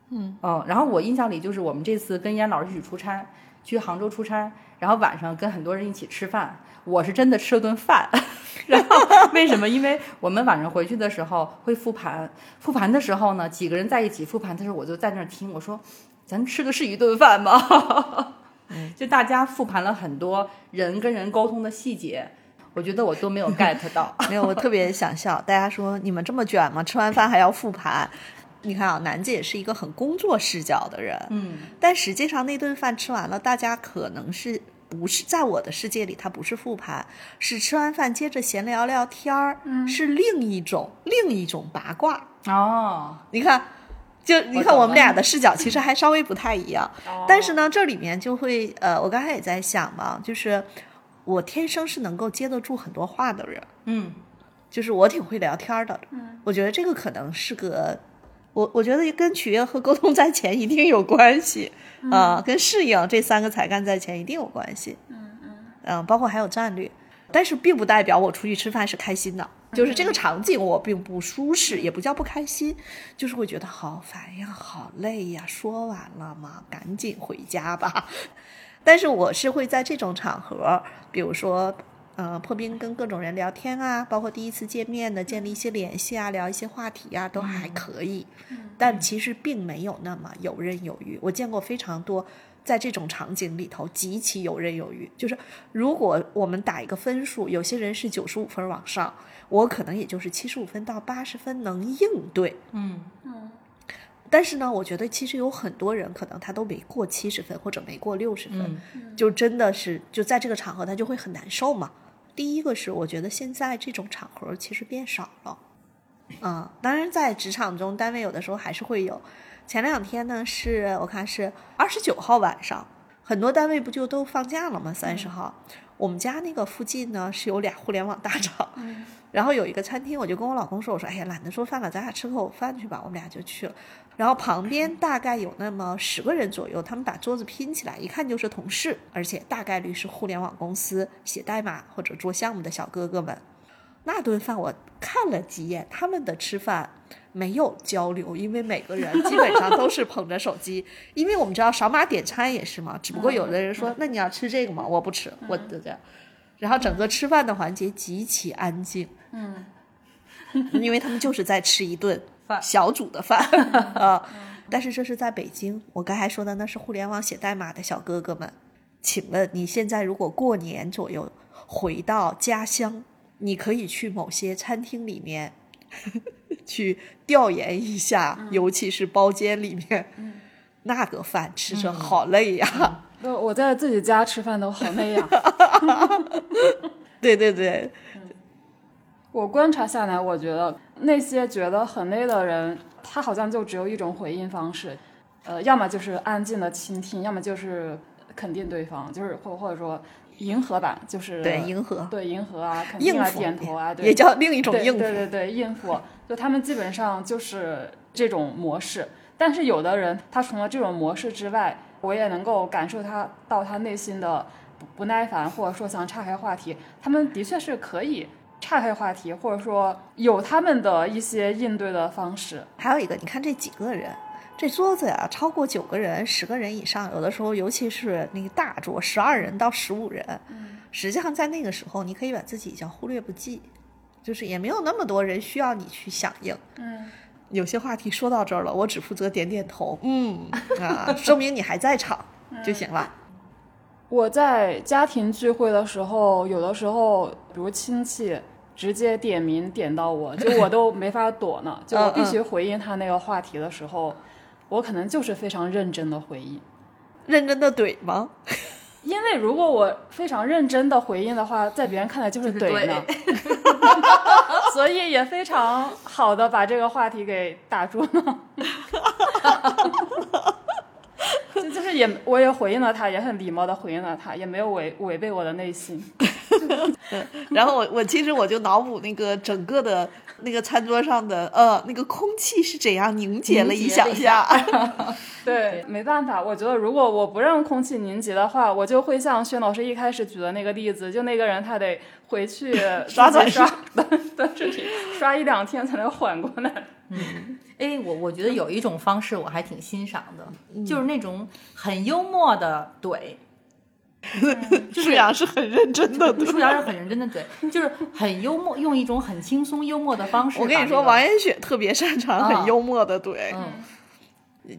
嗯嗯，然后我印象里就是我们这次跟燕老师一起出差，去杭州出差，然后晚上跟很多人一起吃饭，我是真的吃了顿饭，然后 为什么？因为我们晚上回去的时候会复盘，复盘的时候呢，几个人在一起复盘的时候，我就在那儿听，我说咱吃的是一顿饭吗？就大家复盘了很多人跟人沟通的细节。我觉得我都没有 get 到，没有，我特别想笑。大家说你们这么卷吗？吃完饭还要复盘？你看啊，楠姐是一个很工作视角的人，嗯，但实际上那顿饭吃完了，大家可能是不是在我的世界里，它不是复盘，是吃完饭接着闲聊聊天儿，是另一种另一种八卦哦。你看，就你看我们俩的视角其实还稍微不太一样，但是呢，这里面就会呃，我刚才也在想嘛，就是。我天生是能够接得住很多话的人，嗯，就是我挺会聊天的，嗯，我觉得这个可能是个，我我觉得跟取悦和沟通在前一定有关系，啊，跟适应这三个才干在前一定有关系，嗯嗯，嗯，包括还有战略，但是并不代表我出去吃饭是开心的，就是这个场景我并不舒适，也不叫不开心，就是会觉得好烦呀，好累呀，说完了吗？赶紧回家吧。但是我是会在这种场合，比如说，呃，破冰跟各种人聊天啊，包括第一次见面的建立一些联系啊，聊一些话题啊，都还可以。但其实并没有那么游刃有余。我见过非常多在这种场景里头极其游刃有余。就是如果我们打一个分数，有些人是九十五分往上，我可能也就是七十五分到八十分能应对。嗯嗯。但是呢，我觉得其实有很多人可能他都没过七十分，或者没过六十分，就真的是就在这个场合他就会很难受嘛。第一个是我觉得现在这种场合其实变少了，嗯，当然在职场中单位有的时候还是会有。前两天呢是我看是二十九号晚上，很多单位不就都放假了吗？三十号，我们家那个附近呢是有俩互联网大厂，然后有一个餐厅，我就跟我老公说，我说哎呀懒得做饭了，咱俩吃口饭去吧，我们俩就去了。然后旁边大概有那么十个人左右，他们把桌子拼起来，一看就是同事，而且大概率是互联网公司写代码或者做项目的小哥哥们。那顿饭我看了几眼，他们的吃饭没有交流，因为每个人 基本上都是捧着手机，因为我们知道扫码点餐也是嘛，只不过有的人说那你要吃这个吗？我不吃，我就这样。然后整个吃饭的环节极其安静，嗯，因为他们就是在吃一顿 饭。小组的饭 啊，但是这是在北京。我刚才说的那是互联网写代码的小哥哥们。请问你现在如果过年左右回到家乡，你可以去某些餐厅里面去调研一下，尤其是包间里面，那个饭吃着好累呀。我我在自己家吃饭都好累呀。对对对。我观察下来，我觉得那些觉得很累的人，他好像就只有一种回应方式，呃，要么就是安静的倾听，要么就是肯定对方，就是或或者说迎合吧，就是对迎合对迎合啊，肯定啊，点头啊，对，也叫另一种应付。对对对，应付，就他们基本上就是这种模式。但是有的人，他除了这种模式之外，我也能够感受他到他内心的不不耐烦，或者说想岔开话题。他们的确是可以岔开话题，或者说有他们的一些应对的方式。还有一个，你看这几个人，这桌子呀，超过九个人、十个人以上，有的时候，尤其是那个大桌，十二人到十五人，实际上在那个时候，你可以把自己叫忽略不计，就是也没有那么多人需要你去响应。嗯，有些话题说到这儿了，我只负责点点头，嗯啊，说明你还在场就行了。我在家庭聚会的时候，有的时候，比如亲戚直接点名点到我，就我都没法躲呢，就我必须回应他那个话题的时候，我可能就是非常认真的回应。认真的怼吗？因为如果我非常认真的回应的话，在别人看来就是怼呢，所以也非常好的把这个话题给打住了。就就是也我也回应了他，也很礼貌的回应了他，也没有违违背我的内心。然后我我其实我就脑补那个整个的那个餐桌上的呃那个空气是怎样凝结了一下，对，没办法，我觉得如果我不让空气凝结的话，我就会像薛老师一开始举的那个例子，就那个人他得回去 刷刷短短视频，刷一两天才能缓过来。嗯哎，我我觉得有一种方式我还挺欣赏的，就是那种很幽默的怼，舒阳是很认真的怼。舒阳是很认真的嘴，就是很幽默，用一种很轻松幽默的方式。我跟你说，王彦雪特别擅长很啊幽默的怼。嗯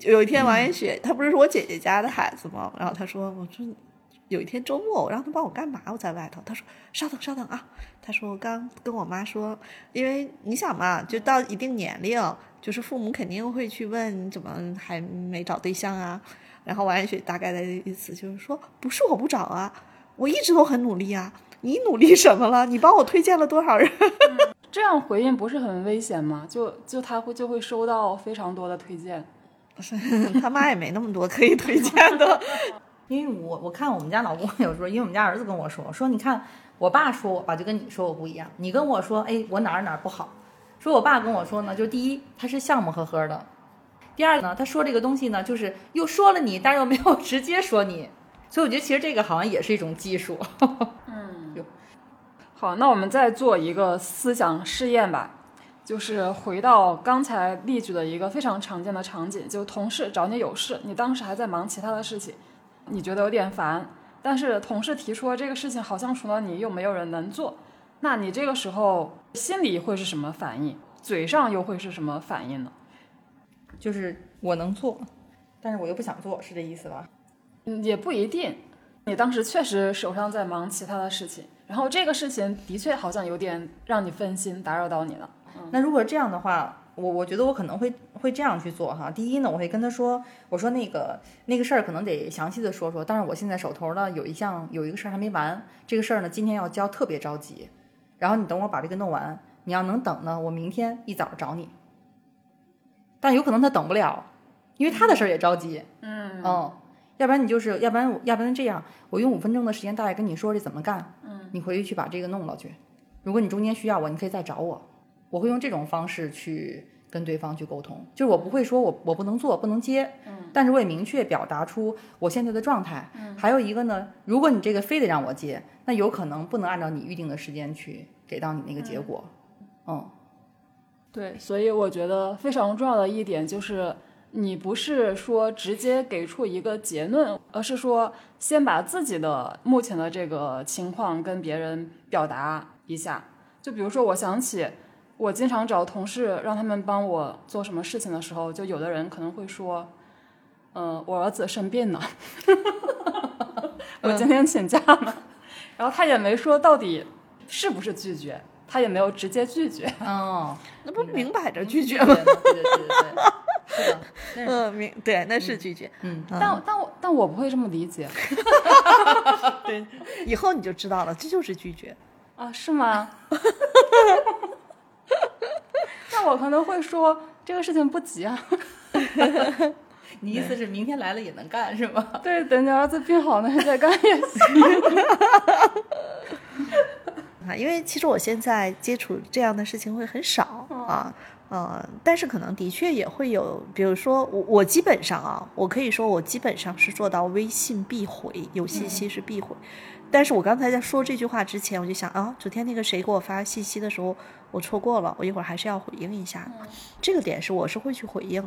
有一天，王彦雪她不是我姐姐家的孩子吗？然后她说：“我说有一天周末，我让她帮我干嘛？我在外头。”她说：“稍等，稍等啊。”她说：“我刚跟我妈说，因为你想嘛，就到一定年龄，就是父母肯定会去问你怎么还没找对象啊。”然后王彦雪大概的意思就是说：“不是我不找啊，我一直都很努力啊。你努力什么了？你帮我推荐了多少人？” 这样回应不是很危险吗？就就他会就会收到非常多的推荐。他妈也没那么多可以推荐的。因为我我看我们家老公有时候，因为我们家儿子跟我说说，你看我爸说我吧，就跟你说我不一样。你跟我说，哎，我哪儿哪儿不好。说我爸跟我说呢，就第一他是项目呵呵的，第二呢，他说这个东西呢，就是又说了你，但又没有直接说你。所以我觉得其实这个好像也是一种技术。嗯好，那我们再做一个思想试验吧，就是回到刚才例举的一个非常常见的场景，就同事找你有事，你当时还在忙其他的事情，你觉得有点烦，但是同事提出了这个事情，好像除了你又没有人能做，那你这个时候心里会是什么反应？嘴上又会是什么反应呢？就是我能做，但是我又不想做，是这意思吧？嗯，也不一定。你当时确实手上在忙其他的事情，然后这个事情的确好像有点让你分心，打扰到你了。那如果这样的话，我我觉得我可能会会这样去做哈。第一呢，我会跟他说，我说那个那个事儿可能得详细的说说，但是我现在手头呢有一项有一个事儿还没完，这个事儿呢今天要交，特别着急，然后你等我把这个弄完，你要能等呢，我明天一早找你。但有可能他等不了，因为他的事儿也着急，嗯。嗯，要不然你就是，要不然要不然这样，我用五分钟的时间大概跟你说这怎么干，嗯，你回去去把这个弄了去。如果你中间需要我，你可以再找我，我会用这种方式去跟对方去沟通，就是我不会说我我不能做不能接，嗯，但是我也明确表达出我现在的状态。嗯，还有一个呢，如果你这个非得让我接，那有可能不能按照你预定的时间去给到你那个结果，嗯对，所以我觉得非常重要的一点就是，你不是说直接给出一个结论，而是说先把自己的目前的这个情况跟别人表达一下。就比如说，我想起我经常找同事让他们帮我做什么事情的时候，就有的人可能会说：“嗯、我儿子生病了，我今天请假了。”然后他也没说到底是不是拒绝，他也没有直接拒绝。哦，那不明摆着拒绝对吗？对对对对，是的，那是 嗯，明对，那是拒绝。嗯。但但我但我不会这么理解 对，以后你就知道了，这就是拒绝。啊，是吗？那我可能会说这个事情不急啊。你意思是明天来了也能干是吗？对，等你儿子病好了，再干也行。啊，因为其实我现在接触这样的事情会很少啊，呃，但是可能的确也会有，比如说我我基本上啊，我可以说我基本上是做到微信必回，有信息是必回。但是我刚才在说这句话之前，我就想啊，昨天那个谁给我发信息的时候，我错过了，我一会儿还是要回应一下。这个点是我是会去回应。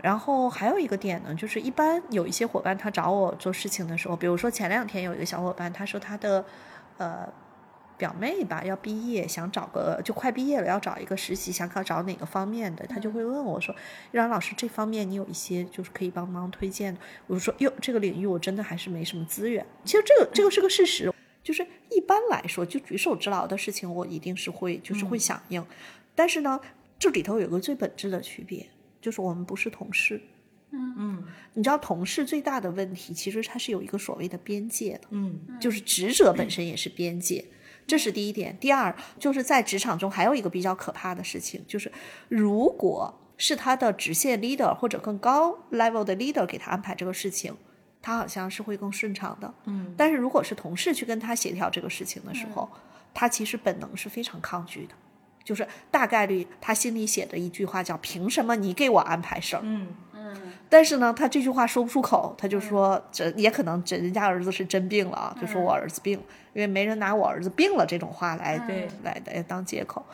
然后还有一个点呢，就是一般有一些伙伴他找我做事情的时候，比如说前两天有一个小伙伴，他说他的呃表妹吧要毕业，想找个就快毕业了要找一个实习，想考找哪个方面的，她就会问我说：“依然老师，这方面你有一些就是可以帮忙推荐的？”我就说：“哟，这个领域我真的还是没什么资源。”其实这个这个是个事实，就是一般来说，就举手之劳的事情，我一定是会就是会响应。但是呢，这里头有个最本质的区别，就是我们不是同事。嗯你知道，同事最大的问题其实它是有一个所谓的边界的。嗯就是职责本身也是边界，这是第一点。第二，就是在职场中还有一个比较可怕的事情，就是如果是他的直线 leader 或者更高 level 的 leader 给他安排这个事情，他好像是会更顺畅的。嗯但是如果是同事去跟他协调这个事情的时候，他其实本能是非常抗拒的。就是大概率他心里写的一句话叫“凭什么你给我安排事儿”，嗯但是呢，他这句话说不出口，他就说这也可能这人家儿子是真病了啊，就说我儿子病了，因为没人拿我儿子病了这种话来对来来当借口。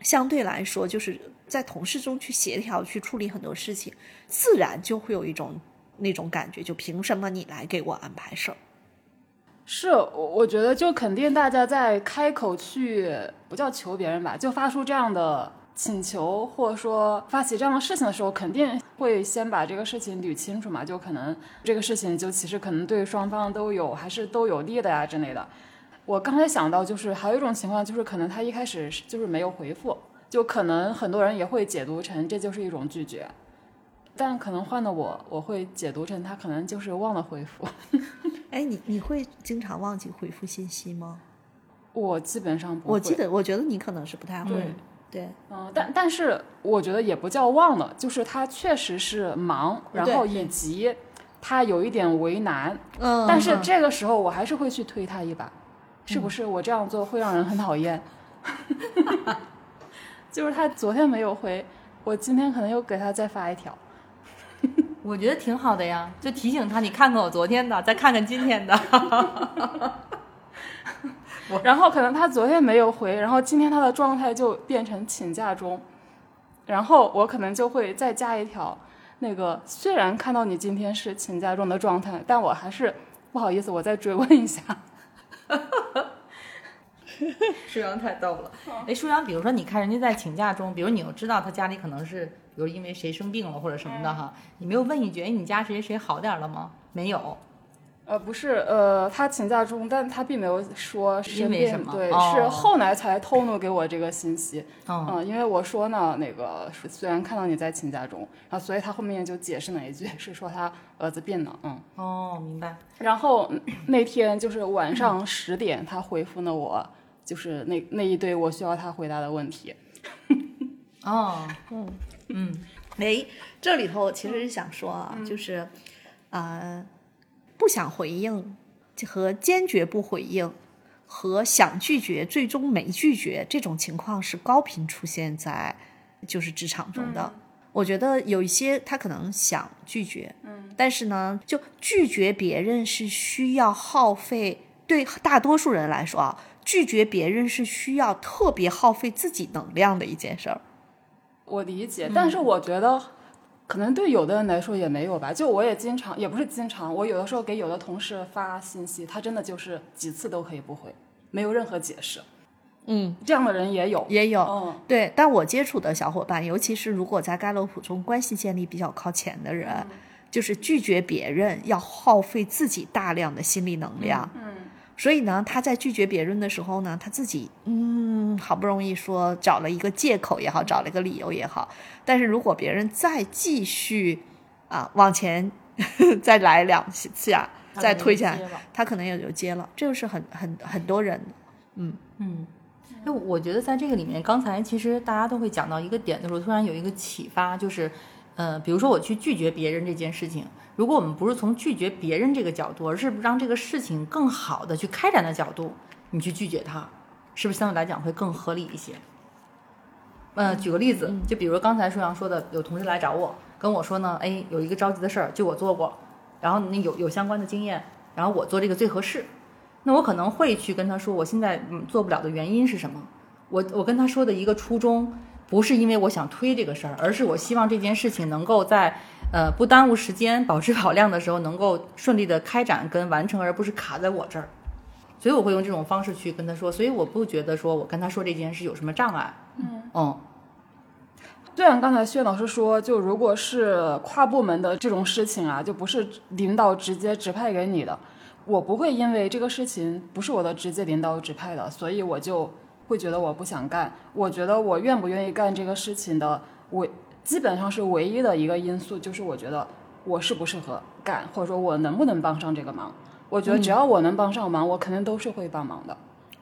相对来说，就是在同事中去协调、去处理很多事情，自然就会有一种那种感觉，就凭什么你来给我安排事儿？是，我我觉得就肯定大家在开口去不叫求别人吧，就发出这样的请求，或者说发起这样的事情的时候，肯定会先把这个事情捋清楚嘛，就可能这个事情就其实可能对双方都有还是都有利的呀之类的。我刚才想到就是还有一种情况，就是可能他一开始就是没有回复，就可能很多人也会解读成这就是一种拒绝。但可能换了我，我会解读成他可能就是忘了回复。哎，你你会经常忘记回复信息吗？我基本上不会。我记得，我觉得你可能是不太会。对对，嗯，但但是我觉得也不叫忘了，就是他确实是忙，然后以及他有一点为难，嗯但是这个时候我还是会去推他一把，是不是我这样做会让人很讨厌？就是他昨天没有回，我今天可能又给他再发一条。我觉得挺好的呀，就提醒他，你看看我昨天的，再看看今天的。然后可能他昨天没有回，然后今天他的状态就变成请假中，然后我可能就会再加一条，那个虽然看到你今天是请假中的状态，但我还是不好意思，我再追问一下。舒阳太逗了，哎，舒阳，比如说你看人家在请假中，比如你又知道他家里可能是，比如因为谁生病了或者什么的哈，你没有问一句，哎，你家谁谁好点儿了吗？没有，呃，不是，呃，他请假中，但他并没有说生病因为什么对，哦是后来才透露给我这个信息。嗯嗯，因为我说呢，那个虽然看到你在请假中，然后所以他后面就解释了一句，是说他儿子病了，嗯。哦，明白，然后嗯那天就是晚上十点，他回复了我，就是那那一堆我需要他回答的问题。哦，嗯嗯，哎，这里头其实是想说啊，就是，呃，不想回应和坚决不回应和想拒绝最终没拒绝这种情况是高频出现在就是职场中的。我觉得有一些他可能想拒绝，嗯，但是呢，就拒绝别人是需要耗费，对大多数人来说啊，拒绝别人是需要特别耗费自己能量的一件事儿。我理解，但是我觉得可能对有的人来说也没有吧。就我也经常，也不是经常，我有的时候给有的同事发信息，他真的就是几次都可以不回，没有任何解释。嗯，这样的人也有，也有，嗯对，但我接触的小伙伴，尤其是如果在盖洛普中关系建立比较靠前的人，就是拒绝别人要耗费自己大量的心理能量。嗯所以呢，他在拒绝别人的时候呢，他自己嗯，好不容易说找了一个借口也好，找了一个理由也好，但是如果别人再继续啊往前 再来两次啊，再推下来，他可能也就接了。这个是很很很多人嗯，嗯，那我觉得在这个里面，刚才其实大家都会讲到一个点的时候，突然有一个启发，就是呃，比如说我去拒绝别人这件事情，如果我们不是从拒绝别人这个角度，而是让这个事情更好的去开展的角度，你去拒绝他，是不是相对来讲会更合理一些？呃，举个例子，就比如刚才舒阳说的，有同事来找我，跟我说呢，哎，有一个着急的事儿，就我做过，然后那有有相关的经验，然后我做这个最合适，那我可能会去跟他说，我现在嗯做不了的原因是什么？我我跟他说的一个初衷，不是因为我想推这个事儿，而是我希望这件事情能够在呃不耽误时间、保质保量的时候，能够顺利的开展跟完成，而不是卡在我这儿。所以我会用这种方式去跟他说，所以我不觉得说我跟他说这件事有什么障碍。嗯虽然刚才薛老师说，就如果是跨部门的这种事情啊，就不是领导直接指派给你的，我不会因为这个事情不是我的直接领导指派的，所以我就会觉得我不想干。我觉得我愿不愿意干这个事情的，我基本上是唯一的一个因素，就是我觉得我适不适合干，或者说我能不能帮上这个忙。我觉得只要我能帮上忙，我肯定都是会帮忙的。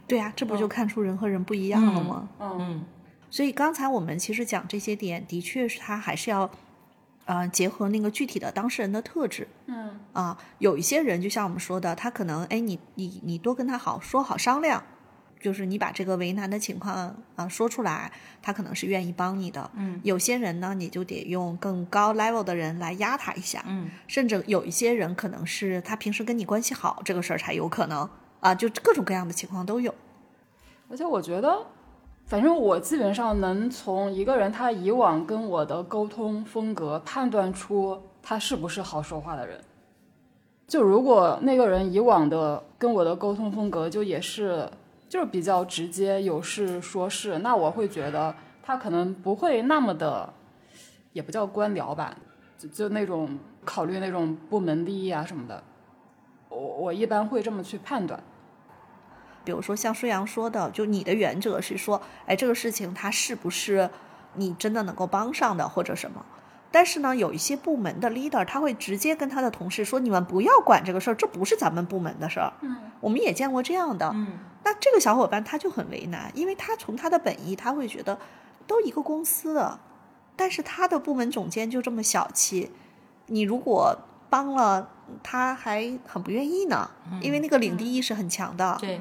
对呀、这不就看出人和人不一样了吗？嗯所以刚才我们其实讲这些点，的确是他还是要，呃，结合那个具体的当事人的特质。嗯啊，有一些人就像我们说的，他可能哎，你你你多跟他好说好商量，就是你把这个为难的情况啊说出来，他可能是愿意帮你的。嗯，有些人呢，你就得用更高 level 的人来压他一下。嗯甚至有一些人可能是他平时跟你关系好，这个事儿才有可能啊，就各种各样的情况都有。而且我觉得，反正我基本上能从一个人他以往跟我的沟通风格判断出他是不是好说话的人。就如果那个人以往的跟我的沟通风格就也是就是比较直接，有事说事，那我会觉得他可能不会那么的，也不叫官僚吧，就就那种考虑那种部门利益啊什么的。我我一般会这么去判断。比如说像舒阳说的，就你的原则是说，哎，这个事情他是不是你真的能够帮上的，或者什么？但是呢，有一些部门的 leader 他会直接跟他的同事说：“你们不要管这个事儿，这不是咱们部门的事儿。”嗯，我们也见过这样的。嗯那这个小伙伴他就很为难，因为他从他的本意，他会觉得都一个公司的，但是他的部门总监就这么小气，你如果帮了，他还很不愿意呢，因为那个领地意识很强的。对，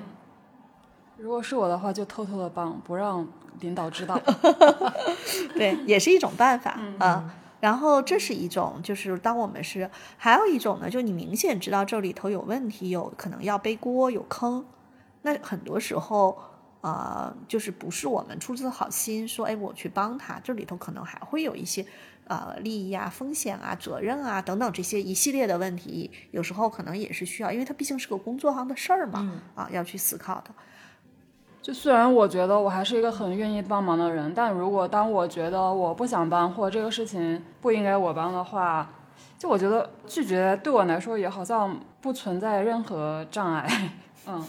如果是我的话，就偷偷的帮，不让领导知道。对，也是一种办法啊。然后这是一种，就是当我们是，还有一种呢，就你明显知道这里头有问题，有可能要背锅，有坑，那很多时候。啊、就是不是我们出自好心说，哎，我去帮他，这里头可能还会有一些呃利益啊、风险啊、责任啊等等这些一系列的问题，有时候可能也是需要，因为它毕竟是个工作上的事儿嘛，啊，要去思考的。就虽然我觉得我还是一个很愿意帮忙的人，但如果当我觉得我不想帮，或这个事情不应该我帮的话，就我觉得拒绝对我来说也好像不存在任何障碍。嗯，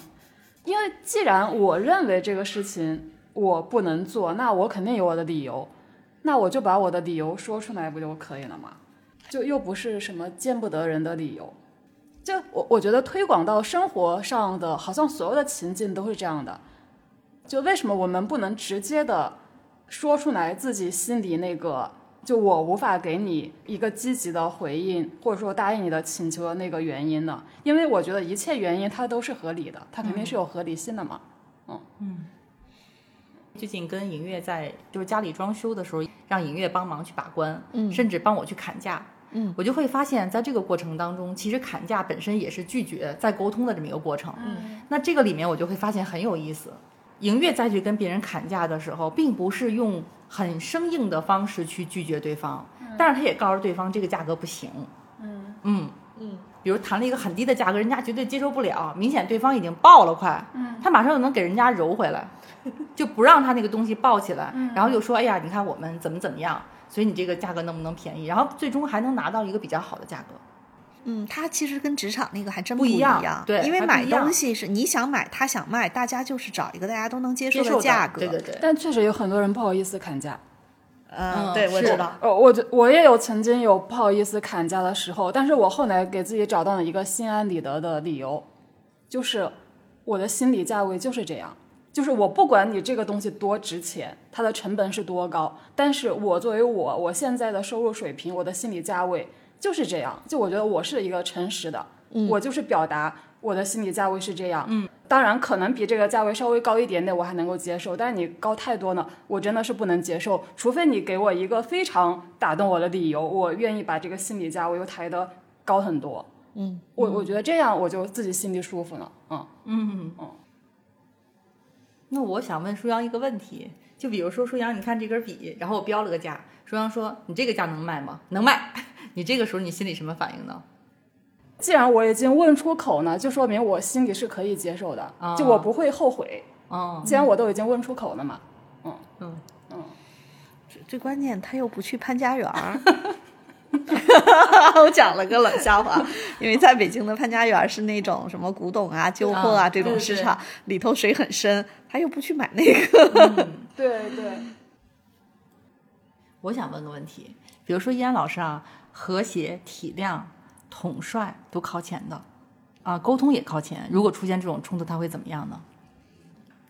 因为既然我认为这个事情我不能做，那我肯定有我的理由，那我就把我的理由说出来不就可以了吗？就又不是什么见不得人的理由。就我我觉得推广到生活上的，好像所有的情境都是这样的。就为什么我们不能直接的说出来自己心里那个，就我无法给你一个积极的回应，或者说答应你的请求的那个原因呢？因为我觉得一切原因它都是合理的，它肯定是有合理性的嘛。嗯嗯最近跟尹月在就是家里装修的时候，让尹月帮忙去把关，嗯甚至帮我去砍价。嗯，我就会发现，在这个过程当中，其实砍价本身也是拒绝再沟通的这么一个过程。嗯，那这个里面我就会发现很有意思。迎月再去跟别人砍价的时候，并不是用很生硬的方式去拒绝对方，但是他也告诉对方这个价格不行。嗯嗯嗯，比如谈了一个很低的价格，人家绝对接受不了，明显对方已经爆了快，嗯他马上就能给人家揉回来，就不让他那个东西爆起来，嗯然后又说，哎呀，你看我们怎么怎么样，所以你这个价格能不能便宜？然后最终还能拿到一个比较好的价格。嗯，它其实跟职场那个还真不一一样对因为买东西是你想买，他想卖，大家就是找一个大家都能接受的价格。对对对，但确实有很多人不好意思砍价。嗯，对我知道。呃，我我也有曾经有不好意思砍价的时候，但是我后来给自己找到了一个心安理得的理由，就是我的心理价位就是这样，就是我不管你这个东西多值钱，它的成本是多高，但是我作为我我现在的收入水平，我的心理价位就是这样。就我觉得我是一个诚实的，我就是表达我的心理价位是这样。嗯，当然可能比这个价位稍微高一点点，我还能够接受，但是你高太多呢，我真的是不能接受。除非你给我一个非常打动我的理由，我愿意把这个心理价位又抬得高很多。嗯，我我觉得这样我就自己心里舒服了。嗯嗯嗯。那我想问舒阳一个问题，就比如说舒阳，你看这根笔，然后我标了个价，舒阳说你这个价能卖吗？能卖。你这个时候你心里什么反应呢？既然我已经问出口呢，就说明我心里是可以接受的，啊。就我不会后悔。哦，既然我都已经问出口了嘛，嗯。嗯。嗯，最关键他又不去潘家园儿。我讲了个冷笑话，因为在北京的潘家园是那种什么古董啊、旧货啊啊这种市场，里头水很深，他又不去买那个。对对，我想问个问题，比如说依安老师啊，和谐、体谅、统帅都靠前的，啊，沟通也靠前。如果出现这种冲突，他会怎么样呢？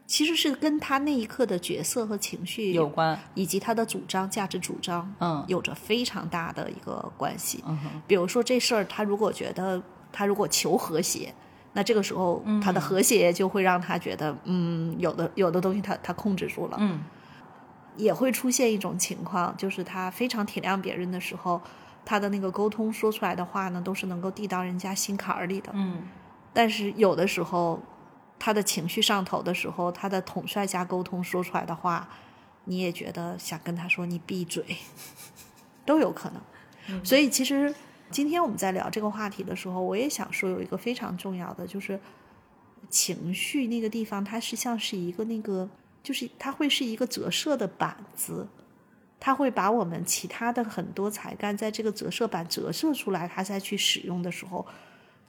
其实是跟他那一刻的角色和情绪有关，以及他的主张、价值主张，嗯有着非常大的一个关系。嗯哼，比如说这事儿，他如果觉得他如果求和谐，那这个时候他的和谐就会让他觉得，嗯，有的有的东西他他控制住了，嗯也会出现一种情况，就是他非常体谅别人的时候，他的那个沟通说出来的话呢，都是能够递到人家心坎儿里的。嗯但是有的时候，他的情绪上头的时候，他的统帅加沟通说出来的话，你也觉得想跟他说你闭嘴，都有可能。所以其实今天我们在聊这个话题的时候，我也想说有一个非常重要的，就是情绪那个地方，它是像是一个那个，就是它会是一个折射的板子。它会把我们其他的很多才干在这个折射板折射出来，它再去使用的时候，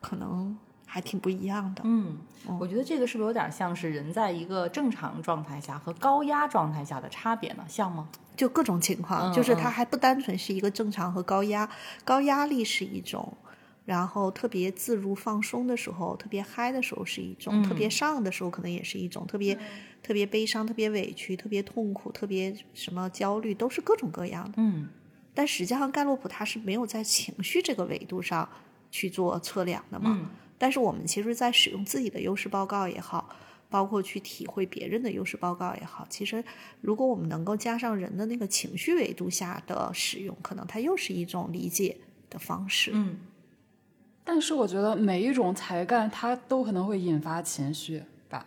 可能还挺不一样的。嗯，我觉得这个是不是有点像是人在一个正常状态下和高压状态下的差别呢？像吗？就各种情况，嗯就是它嗯还不单纯是一个正常和高压，高压力是一种，然后特别自如放松的时候，特别嗨的时候是一种，特别上的时候可能也是一种，特别、特别悲伤、特别委屈、特别痛苦、特别什么焦虑，都是各种各样的。嗯但实际上，盖洛普他是没有在情绪这个维度上去做测量的嘛。嗯但是我们其实，在使用自己的优势报告也好，包括去体会别人的优势报告也好，其实如果我们能够加上人的那个情绪维度下的使用，可能它又是一种理解的方式。嗯但是我觉得每一种才干它都可能会引发情绪吧。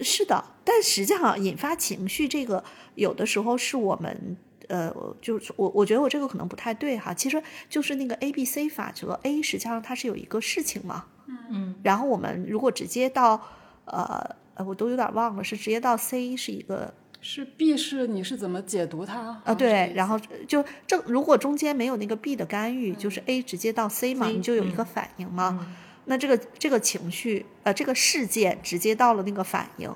是的，但实际上引发情绪这个，有的时候是我们。呃，就是我，我觉得我这个可能不太对哈。其实就是那个 A B C 法则，A 实际上它是有一个事情嘛，嗯嗯然后我们如果直接到呃呃，我都有点忘了，是直接到 C 是一个是 B 是你是怎么解读它？啊对，然后就正如果中间没有那个 B 的干预，就是 A 直接到 C 嘛，C，你就有一个反应嘛。那这个这个情绪呃这个事件直接到了那个反应，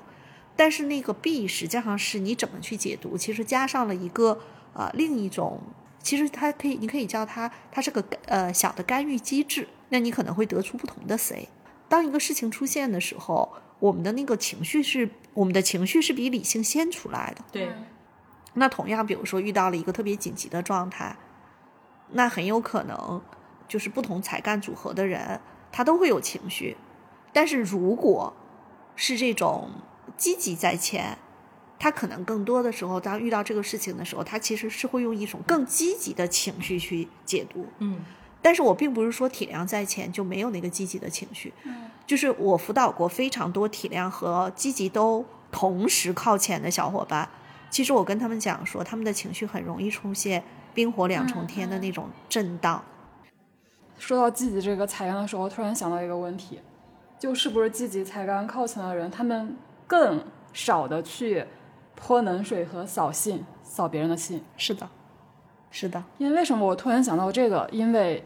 但是那个 B 实际上是你怎么去解读，其实加上了一个呃另一种。其实它可以，你可以叫它，它是个呃小的干预机制，那你可能会得出不同的 C。当一个事情出现的时候，我们的那个情绪是我们的情绪是比理性先出来的。对，那同样，比如说遇到了一个特别紧急的状态，那很有可能就是不同才干组合的人，他都会有情绪。但是如果是这种积极在前，他可能更多的时候，当遇到这个事情的时候，他其实是会用一种更积极的情绪去解读。嗯但是我并不是说体谅在前就没有那个积极的情绪，就是我辅导过非常多体谅和积极都同时靠前的小伙伴，其实我跟他们讲说，他们的情绪很容易出现冰火两重天的那种震荡。说到积极这个才干的时候，突然想到一个问题，就是不是积极才干靠前的人，他们更少的去泼冷水和扫兴，扫别人的兴。是的，是的，因为为什么我突然想到这个？因为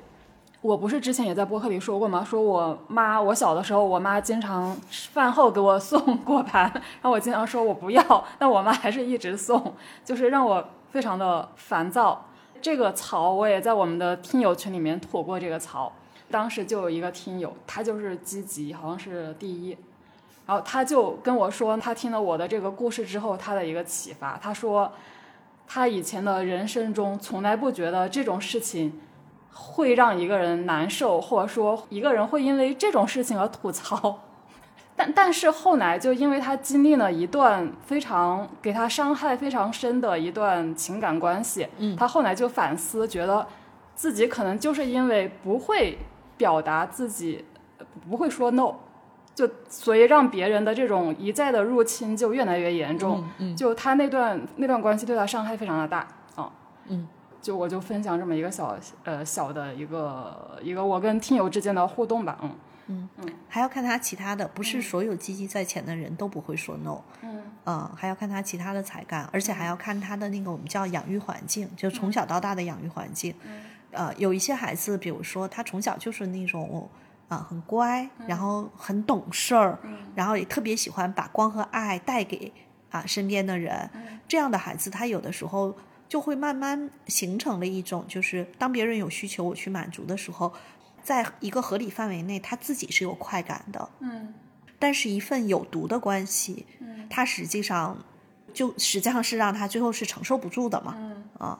我不是之前也在播客里说过吗？说我妈，我小的时候，我妈经常饭后给我送 果盘，然后我经常说我不要，但我妈还是一直送，就是让我非常的烦躁。这个槽我也在我们的听友群里面吐过这个槽，当时就有一个听友，他就是积极，好像是第一，然后他就跟我说，他听了我的这个故事之后，他的一个启发。他说，他以前的人生中从来不觉得这种事情会让一个人难受，或者说一个人会因为这种事情而吐槽。但但是后来就因为他经历了一段非常给他伤害非常深的一段情感关系，嗯他后来就反思，觉得自己可能就是因为不会表达自己，呃不会说 no，就所以让别人的这种一再的入侵就越来越严重。嗯就他那段那段关系对他伤害非常的大啊。嗯，就我就分享这么一个小呃小的一个一个我跟听友之间的互动吧。嗯嗯嗯还要看他其他的，不是所有积极在前的人都不会说 no，嗯嗯，还要看他其他的才干，而且还要看他的那个我们叫养育环境，就从小到大的养育环境。呃，有一些孩子，比如说他从小就是那种啊、很乖，然后很懂事儿，然后也特别喜欢把光和爱带给啊身边的人，这样的孩子，他有的时候就会慢慢形成了一种，就是当别人有需求我去满足的时候，在一个合理范围内，他自己是有快感的。嗯但是，一份有毒的关系，嗯它实际上就实际上是让他最后是承受不住的嘛。嗯。啊，